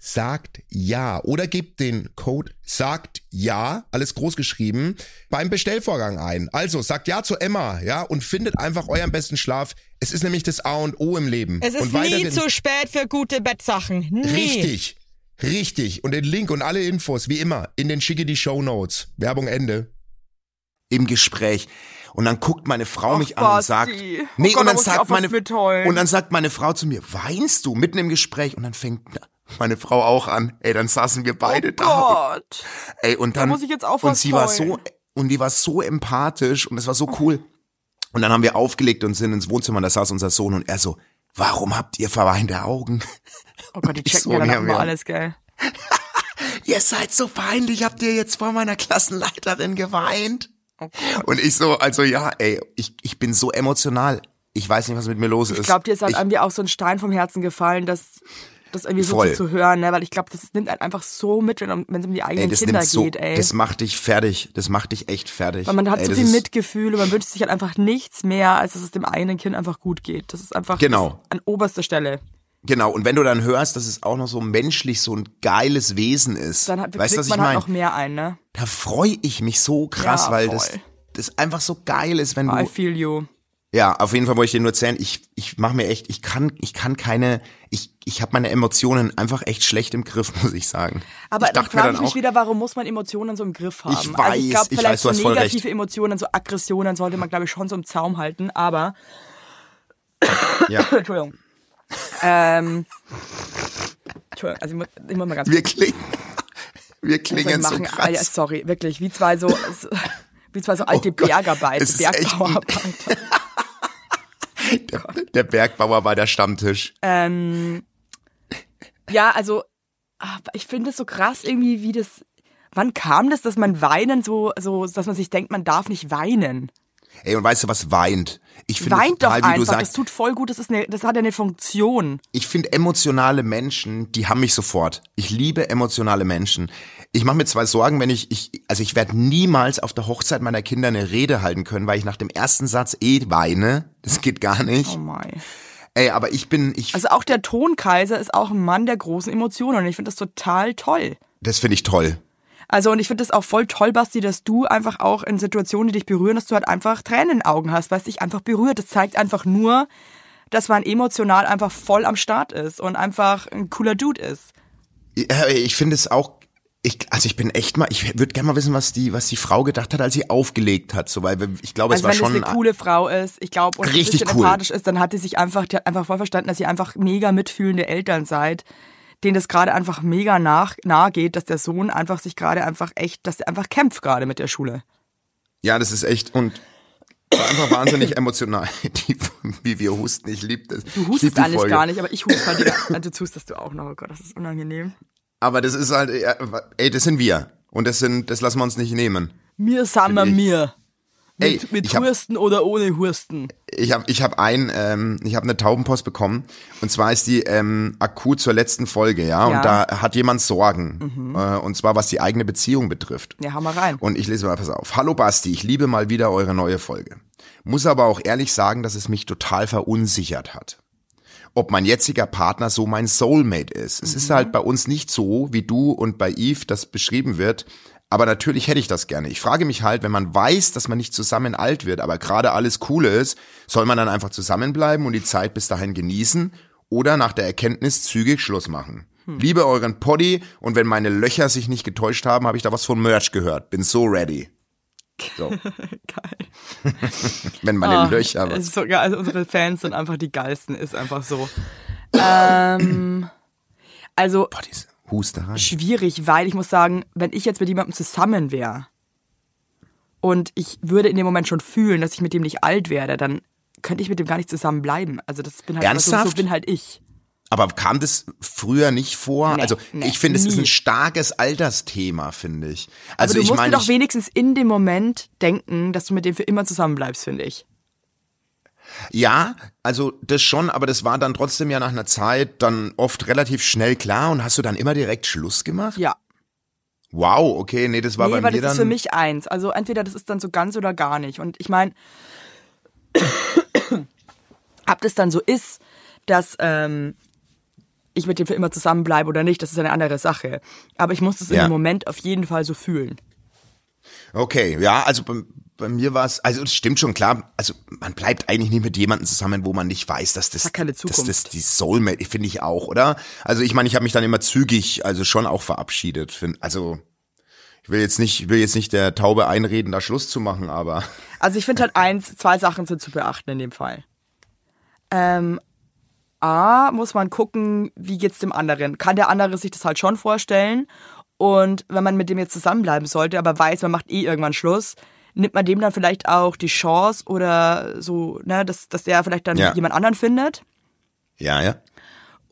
Speaker 4: sagt ja oder gebt den Code sagt ja, alles groß geschrieben, beim Bestellvorgang ein. Also sagt ja zu Emma, ja, und findet einfach euren besten Schlaf. Es ist nämlich das A und O im Leben.
Speaker 5: Es ist
Speaker 4: und
Speaker 5: nie zu spät für gute Bettsachen. Nie.
Speaker 4: Richtig. Richtig. Und den Link und alle Infos, wie immer, in den schicke die Show Notes. Werbung Ende.
Speaker 3: im Gespräch. Und dann guckt meine Frau
Speaker 2: Ach,
Speaker 3: mich an und sagt,
Speaker 2: Oh
Speaker 3: nee,
Speaker 2: Gott,
Speaker 3: und
Speaker 2: da
Speaker 3: dann sagt meine, und dann sagt meine Frau zu mir, weinst du mitten im Gespräch? Und dann fängt meine Frau auch an. Ey, dann saßen wir beide
Speaker 2: oh
Speaker 3: da.
Speaker 2: Gott.
Speaker 3: Ey, und dann,
Speaker 2: muss ich jetzt auch
Speaker 3: und sie war
Speaker 2: heulen.
Speaker 3: so, und die war so empathisch und es war so cool. Und dann haben wir aufgelegt und sind ins Wohnzimmer und da saß unser Sohn und er so, warum habt ihr verweinte Augen?
Speaker 2: Oh Gott, die <laughs> checken
Speaker 3: so,
Speaker 2: ja dann immer alles, gell? <laughs>
Speaker 3: Ihr seid so peinlich, habt ihr jetzt vor meiner Klassenleiterin geweint? Und ich so, also ja, ey, ich, ich bin so emotional. Ich weiß nicht, was mit mir los ist.
Speaker 2: Ich glaube, dir ist halt
Speaker 3: Ich-
Speaker 2: irgendwie auch so ein Stein vom Herzen gefallen, dass das irgendwie so
Speaker 3: Voll.
Speaker 2: zu, hören, ne? Weil ich glaube, das nimmt einen einfach so mit, wenn es um die
Speaker 3: ey,
Speaker 2: eigenen
Speaker 3: das
Speaker 2: Kinder
Speaker 3: so,
Speaker 2: geht, ey.
Speaker 3: das macht dich fertig. Das macht dich echt fertig.
Speaker 2: Weil man hat
Speaker 3: ey,
Speaker 2: so viel Mitgefühl und man wünscht sich halt einfach nichts mehr, als dass es dem eigenen Kind einfach gut geht. Das ist einfach
Speaker 3: Genau.
Speaker 2: an oberster Stelle.
Speaker 3: Genau, und wenn du dann hörst, dass es auch noch so menschlich so ein geiles Wesen ist,
Speaker 2: Dann hat,
Speaker 3: weißt du, was ich
Speaker 2: halt
Speaker 3: meine?
Speaker 2: noch mehr ein, ne?
Speaker 3: Da freue ich mich so krass,
Speaker 2: Ja,
Speaker 3: weil
Speaker 2: voll.
Speaker 3: das, das einfach so geil ist, wenn
Speaker 2: I
Speaker 3: du,
Speaker 2: feel you.
Speaker 3: ja, auf jeden Fall wollte ich dir nur erzählen, ich, ich mache mir echt, ich kann, ich kann keine, ich, ich habe meine Emotionen einfach echt schlecht im Griff, <laughs> muss ich sagen.
Speaker 2: Aber
Speaker 3: ich
Speaker 2: dann frage ich mich
Speaker 3: auch,
Speaker 2: wieder, warum muss man Emotionen so im Griff haben?
Speaker 3: Ich
Speaker 2: also ich
Speaker 3: weiß,
Speaker 2: glaube,
Speaker 3: ich
Speaker 2: vielleicht
Speaker 3: weiß, du
Speaker 2: so negative. Emotionen, so Aggressionen sollte man, glaube ich, schon so im Zaum halten, aber
Speaker 3: ja, <coughs>
Speaker 2: Entschuldigung. ähm, Entschuldigung, also ich muss, ich muss mal ganz
Speaker 3: wir klingen, wir klingen so
Speaker 2: machen.
Speaker 3: krass.
Speaker 2: Ah, ja, sorry, wirklich, wie zwei so, wie zwei so alte
Speaker 3: Oh ist echt ein-
Speaker 2: Bergbauarbeiter. <laughs>
Speaker 3: Der, der Bergbauer bei der Stammtisch.
Speaker 2: Ähm, ja, also ah, ich finde es so krass irgendwie, wie das. Wann kam das, dass man weinen so, so, dass man sich denkt, man darf nicht weinen?
Speaker 3: Ey, und weißt du, was weint? Ich finde
Speaker 2: Weint doch
Speaker 3: total, wie du
Speaker 2: einfach, das
Speaker 3: sagst,
Speaker 2: tut voll gut, das ist eine, das hat ja eine Funktion.
Speaker 3: ich finde emotionale Menschen, die haben mich sofort. Ich liebe emotionale Menschen. Ich mache mir zwei Sorgen, wenn ich, ich also ich werde niemals auf der Hochzeit meiner Kinder eine Rede halten können, weil ich nach dem ersten Satz eh weine. Das geht gar nicht.
Speaker 2: Oh mein.
Speaker 3: Ey, aber ich bin, ich,
Speaker 2: Also auch der Tonkaiser ist auch ein Mann der großen Emotionen und ich finde das total toll.
Speaker 3: das finde ich toll.
Speaker 2: Also und ich finde das auch voll toll, Basti, dass du einfach auch in Situationen, die dich berühren, dass du halt einfach Tränen in den Augen hast, weil es dich einfach berührt. Das zeigt einfach nur, dass man emotional einfach voll am Start ist und einfach ein cooler Dude ist.
Speaker 3: Ja, Ich finde es auch, ich, also ich bin echt mal, ich würde gerne mal wissen, was die, was die Frau gedacht hat, als sie aufgelegt hat, so, weil ich glaube,
Speaker 2: Also
Speaker 3: es war
Speaker 2: wenn
Speaker 3: schon
Speaker 2: das eine coole Frau ist, ich glaube, und
Speaker 3: Richtig cool.
Speaker 2: empathisch ist, dann hat die sich einfach, die hat einfach voll verstanden, dass ihr einfach mega mitfühlende Eltern seid, denen das gerade einfach mega nach, nahe geht, dass der Sohn einfach sich gerade einfach echt, dass er einfach kämpft gerade mit der Schule.
Speaker 3: Ja, das ist echt und war einfach wahnsinnig emotional, <laughs> die, wie wir husten. Ich liebe das.
Speaker 2: Du hustest
Speaker 3: lieb Folge.
Speaker 2: gar nicht, aber ich huste halt, also du hustest du auch noch, oh Gott, das ist unangenehm.
Speaker 3: Aber das ist halt, ey, das sind wir und das sind, das lassen wir uns nicht nehmen.
Speaker 2: Mir sind wir mir.
Speaker 3: Ey,
Speaker 2: Mit, mit
Speaker 3: ich hab-
Speaker 2: Hursten oder ohne Hursten.
Speaker 3: Ich habe, ich habe ein, ähm, ich habe eine Taubenpost bekommen und zwar ist die ähm, akut zur letzten Folge, ja,
Speaker 2: Ja. Mhm.
Speaker 3: und da hat jemand Sorgen äh, und zwar was die eigene Beziehung betrifft.
Speaker 2: Ja, hau mal rein.
Speaker 3: Und ich lese mal, pass auf. Hallo Basti, ich liebe mal wieder eure neue Folge. Muss aber auch ehrlich sagen, dass es mich total verunsichert hat. Ob mein jetziger Partner so mein Soulmate ist. Es ist halt bei uns nicht so, wie du und bei Eve das beschrieben wird. Aber natürlich hätte ich das gerne. Ich frage mich halt, wenn man weiß, dass man nicht zusammen alt wird, aber gerade alles cool ist, soll man dann einfach zusammenbleiben und die Zeit bis dahin genießen oder nach der Erkenntnis zügig Schluss machen? Liebe euren Poddy und wenn meine Löcher sich nicht getäuscht haben, habe ich da was von Merch gehört. Bin so ready. So. <laughs>
Speaker 2: Geil. <laughs>
Speaker 3: Wenn meine
Speaker 2: Ah,
Speaker 3: Löcher was.
Speaker 2: ist so geil. Also unsere Fans sind einfach die geilsten, ist einfach so. <laughs> ähm, also
Speaker 3: Boah, diese Husterei.
Speaker 2: schwierig, weil ich muss sagen, wenn ich jetzt mit jemandem zusammen wäre und ich würde in dem Moment schon fühlen, dass ich mit dem nicht alt werde, dann könnte ich mit dem gar nicht zusammen bleiben. Also das bin halt immer so, so
Speaker 3: Ernsthaft?
Speaker 2: bin halt ich.
Speaker 3: Aber kam das früher nicht vor?
Speaker 2: Nee,
Speaker 3: also
Speaker 2: nee,
Speaker 3: ich finde, es ist ein starkes Altersthema, finde ich.
Speaker 2: Also
Speaker 3: Also
Speaker 2: du
Speaker 3: ich
Speaker 2: musst
Speaker 3: meine,
Speaker 2: dir doch wenigstens in dem Moment denken, dass du mit dem für immer zusammen bleibst, finde ich.
Speaker 3: Ja, also das schon, aber das war dann trotzdem ja nach einer Zeit dann oft relativ schnell klar und hast du dann immer direkt Schluss gemacht?
Speaker 2: Ja.
Speaker 3: Wow, okay, nee, das war
Speaker 2: nee,
Speaker 3: bei
Speaker 2: weil
Speaker 3: mir
Speaker 2: das
Speaker 3: dann.
Speaker 2: ist für mich eins. Also entweder das ist dann so ganz oder gar nicht. Und ich meine, <coughs> ob das dann so ist, dass ähm, ich mit dem für immer zusammenbleibe oder nicht, das ist eine andere Sache. Aber ich muss das
Speaker 3: Ja.
Speaker 2: dem Moment auf jeden Fall so fühlen.
Speaker 3: Okay, ja, also bei, bei mir war es, also das stimmt schon klar, also man bleibt eigentlich nicht mit jemandem zusammen, wo man nicht weiß, dass das, dass das die Soulmate, finde ich auch, oder? Also ich meine, ich habe mich dann immer zügig, also schon auch verabschiedet. Find, also ich will jetzt nicht, ich will jetzt nicht der Taube einreden, da Schluss zu machen, aber <laughs>
Speaker 2: Also ich finde halt eins, zwei Sachen sind zu beachten in dem Fall. Ähm, A, muss man gucken, wie geht's dem anderen. Kann der andere sich das halt schon vorstellen? Und wenn man mit dem jetzt zusammenbleiben sollte, aber weiß, man macht eh irgendwann Schluss, nimmt man dem dann vielleicht auch die Chance oder so, ne, dass, dass der vielleicht dann
Speaker 3: Ja.
Speaker 2: jemand anderen findet?
Speaker 3: Ja, ja.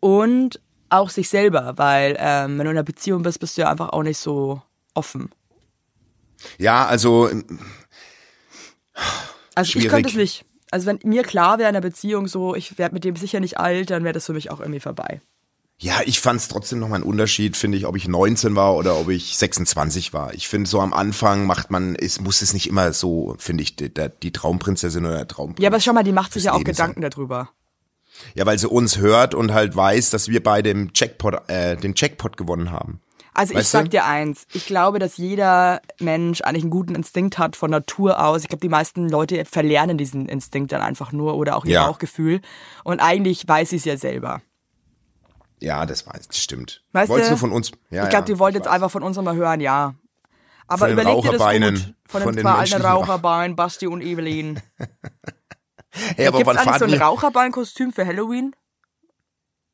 Speaker 2: und auch sich selber, weil ähm, wenn du in einer Beziehung bist, bist du ja einfach auch nicht so offen.
Speaker 3: Ja, also
Speaker 2: Also ich
Speaker 3: Schwierig.
Speaker 2: könnte es nicht. Also wenn mir klar wäre in einer Beziehung so, ich werde mit dem sicher nicht alt, dann wäre das für mich auch irgendwie vorbei.
Speaker 3: Ja, ich fand es trotzdem nochmal einen Unterschied, finde ich, ob ich 19 war oder ob ich 26 war. Ich finde, so am Anfang macht man, es muss es nicht immer so, finde ich, die, die Traumprinzessin oder der Traumprinz.
Speaker 2: Ja, aber schau mal, die macht sich ja auch
Speaker 3: Leben
Speaker 2: Gedanken darüber.
Speaker 3: Ja, weil sie uns hört und halt weiß, dass wir beide im Jackpot, äh, den Jackpot gewonnen haben.
Speaker 2: Also ich
Speaker 3: Weißt
Speaker 2: sag
Speaker 3: du?
Speaker 2: dir eins, ich glaube, dass jeder Mensch eigentlich einen guten Instinkt hat von Natur aus. Ich glaube, die meisten Leute verlernen diesen Instinkt dann einfach nur oder auch ihr
Speaker 3: Ja.
Speaker 2: Bauchgefühl. Und eigentlich weiß sie es ja selber.
Speaker 3: Ja, das weiß, das stimmt.
Speaker 2: Weißt
Speaker 3: Wolltest
Speaker 2: du?
Speaker 3: von uns? Ja,
Speaker 2: ich glaube,
Speaker 3: ja,
Speaker 2: die wollt
Speaker 3: ich
Speaker 2: jetzt
Speaker 3: weiß.
Speaker 2: einfach von uns nochmal hören, ja. Aber
Speaker 3: Von den
Speaker 2: überleg dir das gut. Von,
Speaker 3: von
Speaker 2: den
Speaker 3: den
Speaker 2: zwei alten Raucherbeinen, Basti und Evelyn. <laughs>
Speaker 3: Hey, aber
Speaker 2: Gibt's
Speaker 3: wann
Speaker 2: eigentlich so ein? Raucherbeinkostüm für Halloween?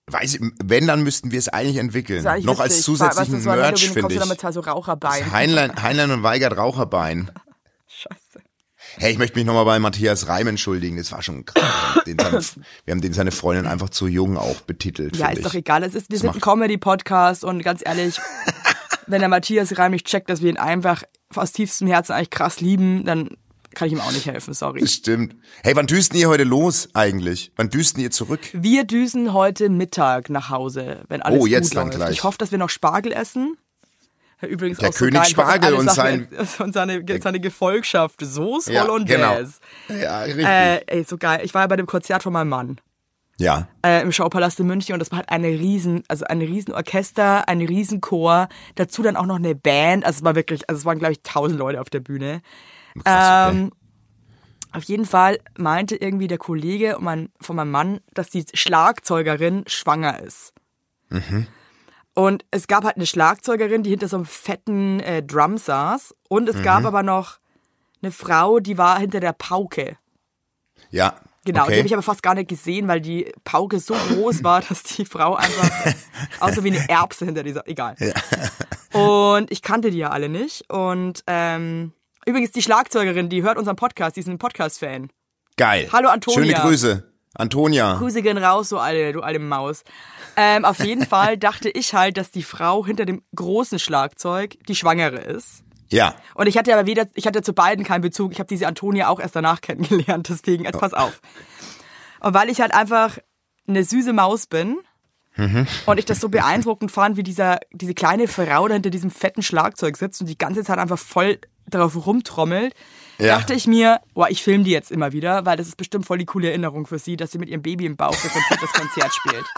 Speaker 3: Weiß ich, wenn, dann müssten wir es eigentlich entwickeln. Noch als
Speaker 2: witzig.
Speaker 3: zusätzlichen
Speaker 2: so an
Speaker 3: Merch, finde
Speaker 2: kommst du dann
Speaker 3: ich.
Speaker 2: mit zwei so Raucherbeinen.
Speaker 3: Heinlein, Heinlein und Weigert Raucherbein. Hey, ich möchte mich nochmal bei Matthias Reim entschuldigen. Das war schon krass. Den seine, <laughs> wir haben den seine Freundin einfach zu jung auch betitelt.
Speaker 2: Ja, ist doch
Speaker 3: ich.
Speaker 2: egal. Es ist, wir sind ein Comedy-Podcast und ganz ehrlich, <laughs> wenn der Matthias Reim nicht checkt, dass wir ihn einfach aus tiefstem Herzen eigentlich krass lieben, dann kann ich ihm auch nicht helfen, sorry.
Speaker 3: Das stimmt. Hey, wann düsten ihr heute los eigentlich? Wann düsten ihr zurück?
Speaker 2: Wir düsen heute Mittag nach Hause, wenn alles
Speaker 3: Oh, jetzt
Speaker 2: gut
Speaker 3: dann
Speaker 2: läuft.
Speaker 3: gleich.
Speaker 2: Ich hoffe, dass wir noch Spargel essen. Übrigens
Speaker 3: Der
Speaker 2: auch so
Speaker 3: König Spargel und
Speaker 2: Sachen- und seine, seine Gefolgschaft, Soße
Speaker 3: Ja,
Speaker 2: Hollandaise.
Speaker 3: Ja, richtig.
Speaker 2: Äh, ey, so geil. Ich war ja bei dem Konzert von meinem Mann.
Speaker 3: ja.
Speaker 2: äh, im Schaupalast in München und das war halt eine riesen, also ein riesen Orchester, ein riesen Chor, dazu dann auch noch eine Band, also es war wirklich, also es waren glaube ich tausend Leute auf der Bühne.
Speaker 3: Krass, okay.
Speaker 2: Ähm, auf jeden Fall meinte irgendwie der Kollege mein, von meinem Mann, dass die Schlagzeugerin schwanger ist. Und es gab halt eine Schlagzeugerin, die hinter so einem fetten äh, Drum saß. Und es gab aber noch eine Frau, die war hinter der Pauke.
Speaker 3: ja.
Speaker 2: Genau, die
Speaker 3: okay.
Speaker 2: habe ich aber fast gar nicht gesehen, weil die Pauke so groß war, dass die Frau einfach <laughs> außer wie eine Erbse hinter dieser. Egal. Und ich kannte die ja alle nicht. Und ähm, übrigens die Schlagzeugerin, die hört unseren Podcast, die ist ein Podcast-Fan.
Speaker 3: Geil.
Speaker 2: Hallo, Antonia.
Speaker 3: Schöne Grüße. Antonia.
Speaker 2: Grüße gehen raus, so alle, du alte Maus. Ähm, auf jeden <laughs> Fall dachte ich halt, dass die Frau hinter dem großen Schlagzeug die Schwangere ist.
Speaker 3: Ja.
Speaker 2: Und ich hatte aber weder, ich hatte zu beiden keinen Bezug. Ich habe diese Antonia auch erst danach kennengelernt, <laughs> deswegen, jetzt pass auf. Und weil ich halt einfach eine süße Maus bin und ich das so beeindruckend fand, wie dieser, diese kleine Frau da hinter diesem fetten Schlagzeug sitzt und die ganze Zeit einfach voll darauf rumtrommelt,
Speaker 3: Ja.
Speaker 2: dachte ich mir, boah, ich filme die jetzt immer wieder, weil das ist bestimmt voll die coole Erinnerung für sie, dass sie mit ihrem Baby im Bauch das, das Konzert spielt. <laughs>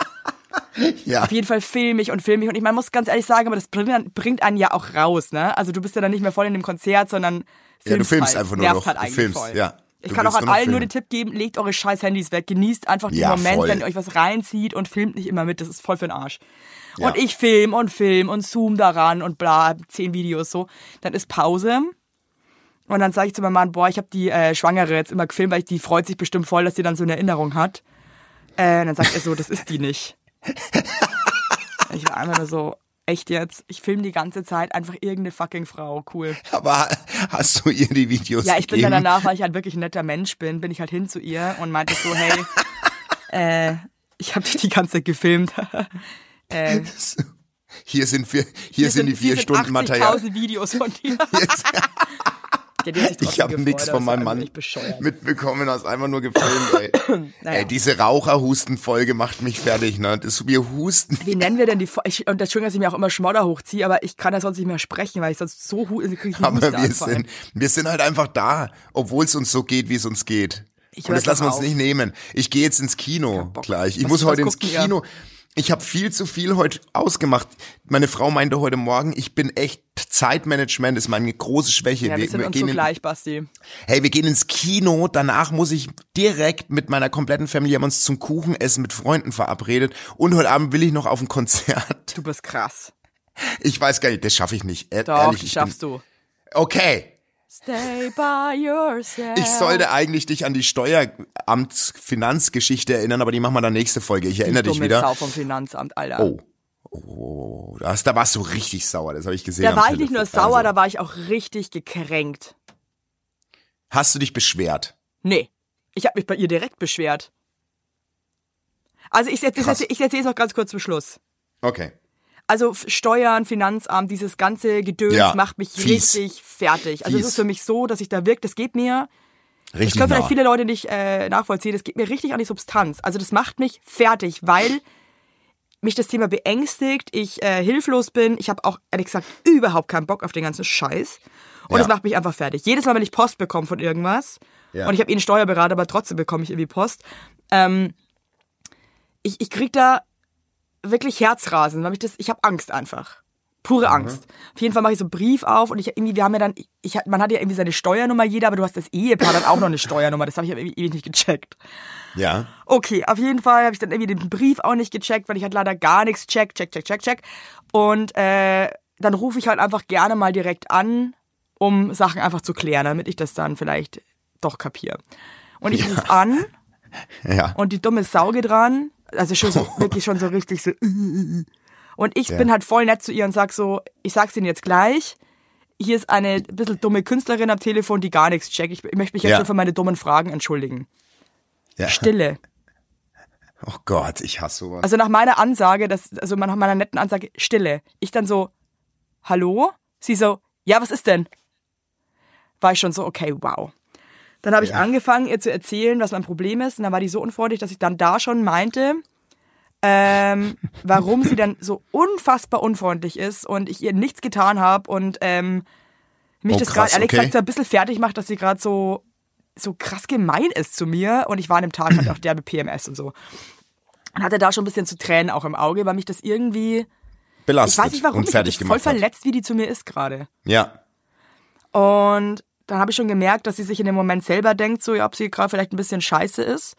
Speaker 3: Ja.
Speaker 2: Auf jeden Fall film ich und film ich. Und ich man muss ganz ehrlich sagen, aber das bringt, bringt einen ja auch raus, ne? Also du bist ja dann nicht mehr voll in dem Konzert, sondern
Speaker 3: Ja, du
Speaker 2: filmst
Speaker 3: filmst
Speaker 2: halt.
Speaker 3: einfach nur
Speaker 2: Nervt
Speaker 3: noch.
Speaker 2: Halt
Speaker 3: Du filmst,
Speaker 2: voll.
Speaker 3: ja.
Speaker 2: Ich kann auch an allen nur den Tipp geben, legt eure scheiß Handys weg, genießt einfach den
Speaker 3: Ja,
Speaker 2: Moment,
Speaker 3: voll.
Speaker 2: wenn ihr euch was reinzieht und filmt nicht immer mit, das ist voll für den Arsch.
Speaker 3: Ja.
Speaker 2: Und ich film und film und zoom daran und bla, zehn Videos so. Dann ist Pause. Und dann sage ich zu meinem Mann, boah, ich habe die äh, Schwangere jetzt immer gefilmt, weil ich, die freut sich bestimmt voll, dass sie dann so eine Erinnerung hat. Äh, und dann sagt er so, das ist die nicht. <laughs> ich war einfach nur so, echt jetzt? Ich filme die ganze Zeit einfach irgendeine fucking Frau, cool.
Speaker 3: Aber hast du ihr die Videos
Speaker 2: Ja, ich bin
Speaker 3: gegeben?
Speaker 2: dann danach, weil ich halt wirklich ein netter Mensch bin, bin ich halt hin zu ihr und meinte so, hey, <laughs> äh, ich habe dich die ganze Zeit gefilmt. <laughs> äh,
Speaker 3: Hier sind wir, hier, sind, die vier
Speaker 2: hier
Speaker 3: Stunden
Speaker 2: sind
Speaker 3: Material.
Speaker 2: 80.000 Videos von dir.
Speaker 3: Ich habe nichts von meinem Mann <laughs> mitbekommen, hast einfach nur gefilmt, ey. <laughs>
Speaker 2: Naja.
Speaker 3: Ey, diese Raucherhusten-Folge macht mich fertig, ne? Das, wir husten.
Speaker 2: Wie nennen wir denn die Fo- ich, Und das Schöne, dass ich mir auch immer Schmodder hochziehe, aber ich kann ja sonst nicht mehr sprechen, weil ich sonst so hu krieg ich einen
Speaker 3: Aber wir sind, wir sind halt einfach da, obwohl es uns so geht, wie es uns geht.
Speaker 2: Ich
Speaker 3: Und das lassen wir uns
Speaker 2: auf.
Speaker 3: nicht nehmen. Ich gehe jetzt ins Kino gleich. Ich
Speaker 2: Was-
Speaker 3: muss heute ins
Speaker 2: gucken ihr?
Speaker 3: Ich habe viel zu viel heute ausgemacht. Meine Frau meinte heute Morgen, ich bin echt Zeitmanagement ist meine große Schwäche.
Speaker 2: Ja, wir sind uns so gleich, Basti.
Speaker 3: Hey, wir gehen ins Kino, danach muss ich direkt mit meiner kompletten Familie haben uns zum Kuchenessen mit Freunden verabredet und heute Abend will ich noch auf ein Konzert.
Speaker 2: Du bist krass.
Speaker 3: Ich weiß gar nicht, das schaffe ich nicht. E-
Speaker 2: Doch,
Speaker 3: Ehrlich,
Speaker 2: das
Speaker 3: ich
Speaker 2: schaffst
Speaker 3: bin,
Speaker 2: du.
Speaker 3: Okay,
Speaker 2: Stay by yourself.
Speaker 3: ich sollte eigentlich dich an die Steueramtsfinanzgeschichte erinnern, aber die machen wir dann nächste Folge. Ich erinnere dich
Speaker 2: Dumme
Speaker 3: wieder.
Speaker 2: Sau vom Finanzamt, Alter.
Speaker 3: Oh. Oh, das, da warst du richtig sauer, das habe ich gesehen.
Speaker 2: Da war ich nicht nur sauer,
Speaker 3: Also,
Speaker 2: da war ich auch richtig gekränkt.
Speaker 3: Hast du dich beschwert?
Speaker 2: Nee. Ich habe mich bei ihr direkt beschwert. Also ich, erzähle
Speaker 3: Krass.
Speaker 2: ich erzähle es noch ganz kurz zum Schluss.
Speaker 3: Okay.
Speaker 2: Also Steuern, Finanzamt, dieses ganze Gedöns
Speaker 3: Ja,
Speaker 2: macht mich
Speaker 3: fies.
Speaker 2: richtig fertig. Also es ist für mich so, dass ich da wirkt, das geht mir, das
Speaker 3: Richtig
Speaker 2: können vielleicht
Speaker 3: nah.
Speaker 2: viele Leute nicht äh, nachvollziehen, das geht mir richtig an die Substanz. Also das macht mich fertig, weil mich das Thema beängstigt, ich äh, hilflos bin, ich habe auch ehrlich gesagt überhaupt keinen Bock auf den ganzen Scheiß. Und
Speaker 3: Ja.
Speaker 2: das macht mich einfach fertig. Jedes Mal, wenn ich Post bekomme von irgendwas,
Speaker 3: Ja.
Speaker 2: und ich habe eh einen Steuerberater, aber trotzdem bekomme ich irgendwie Post, ähm, ich, ich krieg da wirklich Herzrasen, weil ich das, ich habe Angst einfach. Pure Angst. Auf jeden Fall mache ich so einen Brief auf und ich irgendwie, wir haben ja dann, ich, man hat ja irgendwie seine Steuernummer jeder, aber du hast das Ehepaar dann auch noch eine Steuernummer. Das habe ich aber irgendwie ewig nicht gecheckt.
Speaker 3: Ja.
Speaker 2: Okay, auf jeden Fall habe ich dann irgendwie den Brief auch nicht gecheckt, weil ich halt leider gar nichts check, check, check, check, check. Und äh, dann rufe ich halt einfach gerne mal direkt an, um Sachen einfach zu klären, damit ich das dann vielleicht doch kapiere. Und ich rufe an <laughs>
Speaker 3: Ja.
Speaker 2: und die dumme Sau geht dran. Also schon so, <laughs> wirklich schon so richtig so. Und ich bin halt voll nett zu ihr und sag so, ich sag's Ihnen jetzt gleich. Hier ist eine bisschen dumme Künstlerin am Telefon, die gar nichts checkt. Ich, ich möchte mich jetzt
Speaker 3: Ja.
Speaker 2: schon für meine dummen Fragen entschuldigen.
Speaker 3: ja.
Speaker 2: Stille.
Speaker 3: Oh Gott, ich hasse sowas.
Speaker 2: Also nach meiner Ansage, das, also nach meiner netten Ansage, Stille. Ich dann so, hallo? Sie so, ja, was ist denn? War ich schon so, okay, wow. Dann habe ich angefangen, ihr zu erzählen, was mein Problem ist. Und dann war die so unfreundlich, dass ich dann da schon meinte, ähm, <laughs> warum sie dann so unfassbar unfreundlich ist und ich ihr nichts getan habe und ähm, mich
Speaker 3: Oh,
Speaker 2: das gerade ehrlich
Speaker 3: okay.
Speaker 2: gesagt so ein bisschen fertig macht, dass sie gerade so, so krass gemein ist zu mir. Und ich war an dem Tag halt auch derbe PMS und so. Und hatte da schon ein bisschen zu Tränen auch im Auge, weil mich das irgendwie, ich
Speaker 3: Belastet
Speaker 2: weiß nicht warum,
Speaker 3: und
Speaker 2: voll
Speaker 3: gemacht hat.
Speaker 2: verletzt, wie die zu mir ist gerade.
Speaker 3: Ja.
Speaker 2: Und dann habe ich schon gemerkt, dass sie sich in dem Moment selber denkt, so, ja, ob sie gerade vielleicht ein bisschen scheiße ist.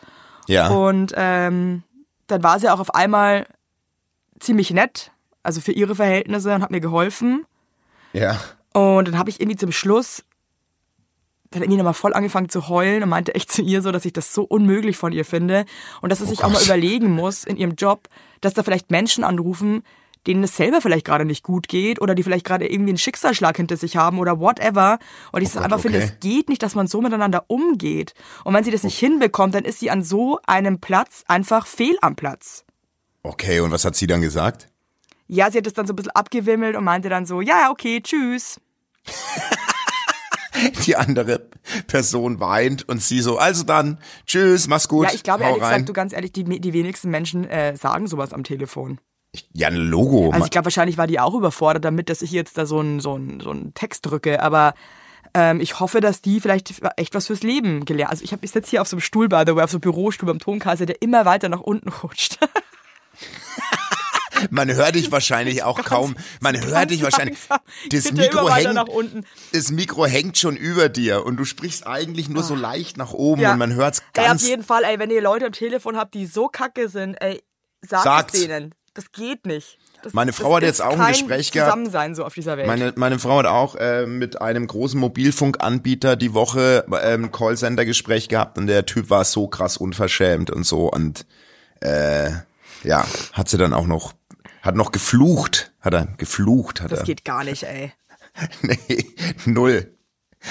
Speaker 3: Ja.
Speaker 2: Und ähm, dann war sie auch auf einmal ziemlich nett, also für ihre Verhältnisse und hat mir geholfen.
Speaker 3: ja.
Speaker 2: Und dann habe ich irgendwie zum Schluss dann irgendwie nochmal voll angefangen zu heulen und meinte echt zu ihr so, dass ich das so unmöglich von ihr finde und dass sie sich auch mal
Speaker 3: Gott.
Speaker 2: überlegen muss in ihrem Job, dass da vielleicht Menschen anrufen, denen es selber vielleicht gerade nicht gut geht oder die vielleicht gerade irgendwie einen Schicksalsschlag hinter sich haben oder whatever. Und ich
Speaker 3: Gott,
Speaker 2: einfach finde,
Speaker 3: okay.
Speaker 2: es geht nicht, dass man so miteinander umgeht. Und wenn sie das nicht hinbekommt, dann ist sie an so einem Platz einfach fehl am Platz.
Speaker 3: Okay, und was hat sie dann gesagt?
Speaker 2: Ja, sie hat es dann so ein bisschen abgewimmelt und meinte dann so, ja, okay, tschüss. <laughs>
Speaker 3: Die andere Person weint und sie so, also dann, tschüss, mach's gut.
Speaker 2: Ja, ich glaube ehrlich
Speaker 3: rein.
Speaker 2: gesagt, du ganz ehrlich, die, die wenigsten Menschen äh, sagen sowas am Telefon.
Speaker 3: Ja, ein Logo.
Speaker 2: Also ich glaube, wahrscheinlich war die auch überfordert damit, dass ich jetzt da so einen so einen- so einen Text drücke, aber ähm, ich hoffe, dass die vielleicht echt was fürs Leben gelernt. Also ich habe ich sitze hier auf so einem Stuhl, by the way, auf so einem Bürostuhl beim Tonkasse, der immer weiter nach unten rutscht. <laughs>
Speaker 3: Man hört dich wahrscheinlich <laughs> auch kaum. Man hört
Speaker 2: Ganz
Speaker 3: dich wahrscheinlich. Das Mikro, hängt, das Mikro hängt schon über dir und du sprichst eigentlich nur so leicht nach oben
Speaker 2: Ja.
Speaker 3: und man hört's
Speaker 2: Ey, auf
Speaker 3: ganz.
Speaker 2: jeden Fall, ey, wenn ihr Leute am Telefon habt, die so kacke sind, ey, sagt
Speaker 3: Sagt's.
Speaker 2: es denen. Das geht nicht. Das,
Speaker 3: Meine
Speaker 2: das
Speaker 3: Frau hat jetzt auch ein Gespräch gehabt.
Speaker 2: Zusammensein so auf dieser Welt.
Speaker 3: Meine, meine Frau hat auch äh, mit einem großen Mobilfunkanbieter die Woche äh, ein Callcenter-Gespräch gehabt und der Typ war so krass unverschämt und so und äh, ja, hat sie dann auch noch, hat noch geflucht, hat er geflucht, hat
Speaker 2: das
Speaker 3: er.
Speaker 2: geht gar nicht, ey. <laughs>
Speaker 3: nee, null.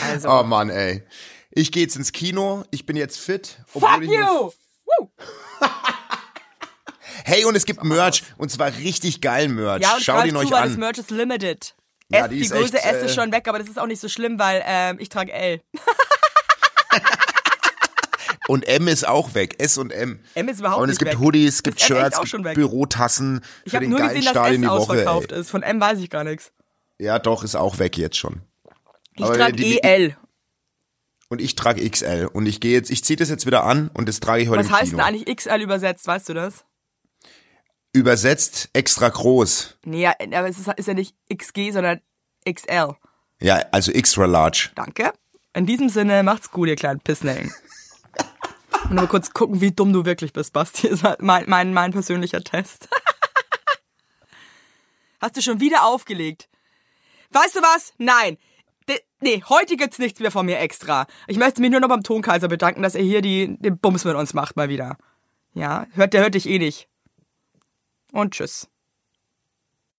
Speaker 2: Also,
Speaker 3: Oh Mann, ey. Ich gehe jetzt ins Kino, ich bin jetzt fit.
Speaker 2: fuck you! Woo! <laughs>
Speaker 3: Hey, und es gibt Merch und zwar richtig geil Merch.
Speaker 2: Ja, und
Speaker 3: Schau den
Speaker 2: zu,
Speaker 3: euch
Speaker 2: weil das
Speaker 3: an.
Speaker 2: Merch ist limited.
Speaker 3: Ja,
Speaker 2: S,
Speaker 3: die
Speaker 2: die, Größe
Speaker 3: echt,
Speaker 2: S ist
Speaker 3: äh,
Speaker 2: schon weg, aber das ist auch nicht so schlimm, weil ähm, ich trage L. <laughs>
Speaker 3: Und M ist auch weg. S und M.
Speaker 2: M ist überhaupt
Speaker 3: Und es
Speaker 2: nicht
Speaker 3: gibt
Speaker 2: weg.
Speaker 3: Hoodies, es gibt
Speaker 2: echt
Speaker 3: Shirts,
Speaker 2: auch
Speaker 3: es
Speaker 2: schon
Speaker 3: gibt
Speaker 2: weg.
Speaker 3: Bürotassen
Speaker 2: Ich
Speaker 3: für
Speaker 2: habe
Speaker 3: den
Speaker 2: nur
Speaker 3: geilen
Speaker 2: gesehen,
Speaker 3: Start
Speaker 2: dass
Speaker 3: in
Speaker 2: S
Speaker 3: die Woche.
Speaker 2: ausverkauft
Speaker 3: Ey.
Speaker 2: ist. Von M weiß ich gar nichts.
Speaker 3: Ja, doch, ist auch weg jetzt schon.
Speaker 2: Ich trage
Speaker 3: die-
Speaker 2: EL.
Speaker 3: Und ich trage XL. Und ich gehe jetzt, ich ziehe das jetzt wieder an und das trage ich heute
Speaker 2: Was heißt
Speaker 3: Kino.
Speaker 2: denn eigentlich XL übersetzt, weißt du das?
Speaker 3: Übersetzt extra groß.
Speaker 2: Nee, ja, aber es ist, ist ja nicht XG, sondern XL.
Speaker 3: Ja, also extra large.
Speaker 2: Danke. In diesem Sinne, macht's gut, ihr kleinen Pissnellen. <laughs> Und mal kurz gucken, wie dumm du wirklich bist, Basti. Ist halt mein, mein, mein persönlicher Test. <laughs> Hast du schon wieder aufgelegt? Weißt du was? Nein. De, nee, heute gibt's nichts mehr von mir extra. Ich möchte mich nur noch beim Tonkaiser bedanken, dass er hier die, den Bums mit uns macht mal wieder. Ja, hört, der hört dich eh nicht. Und tschüss.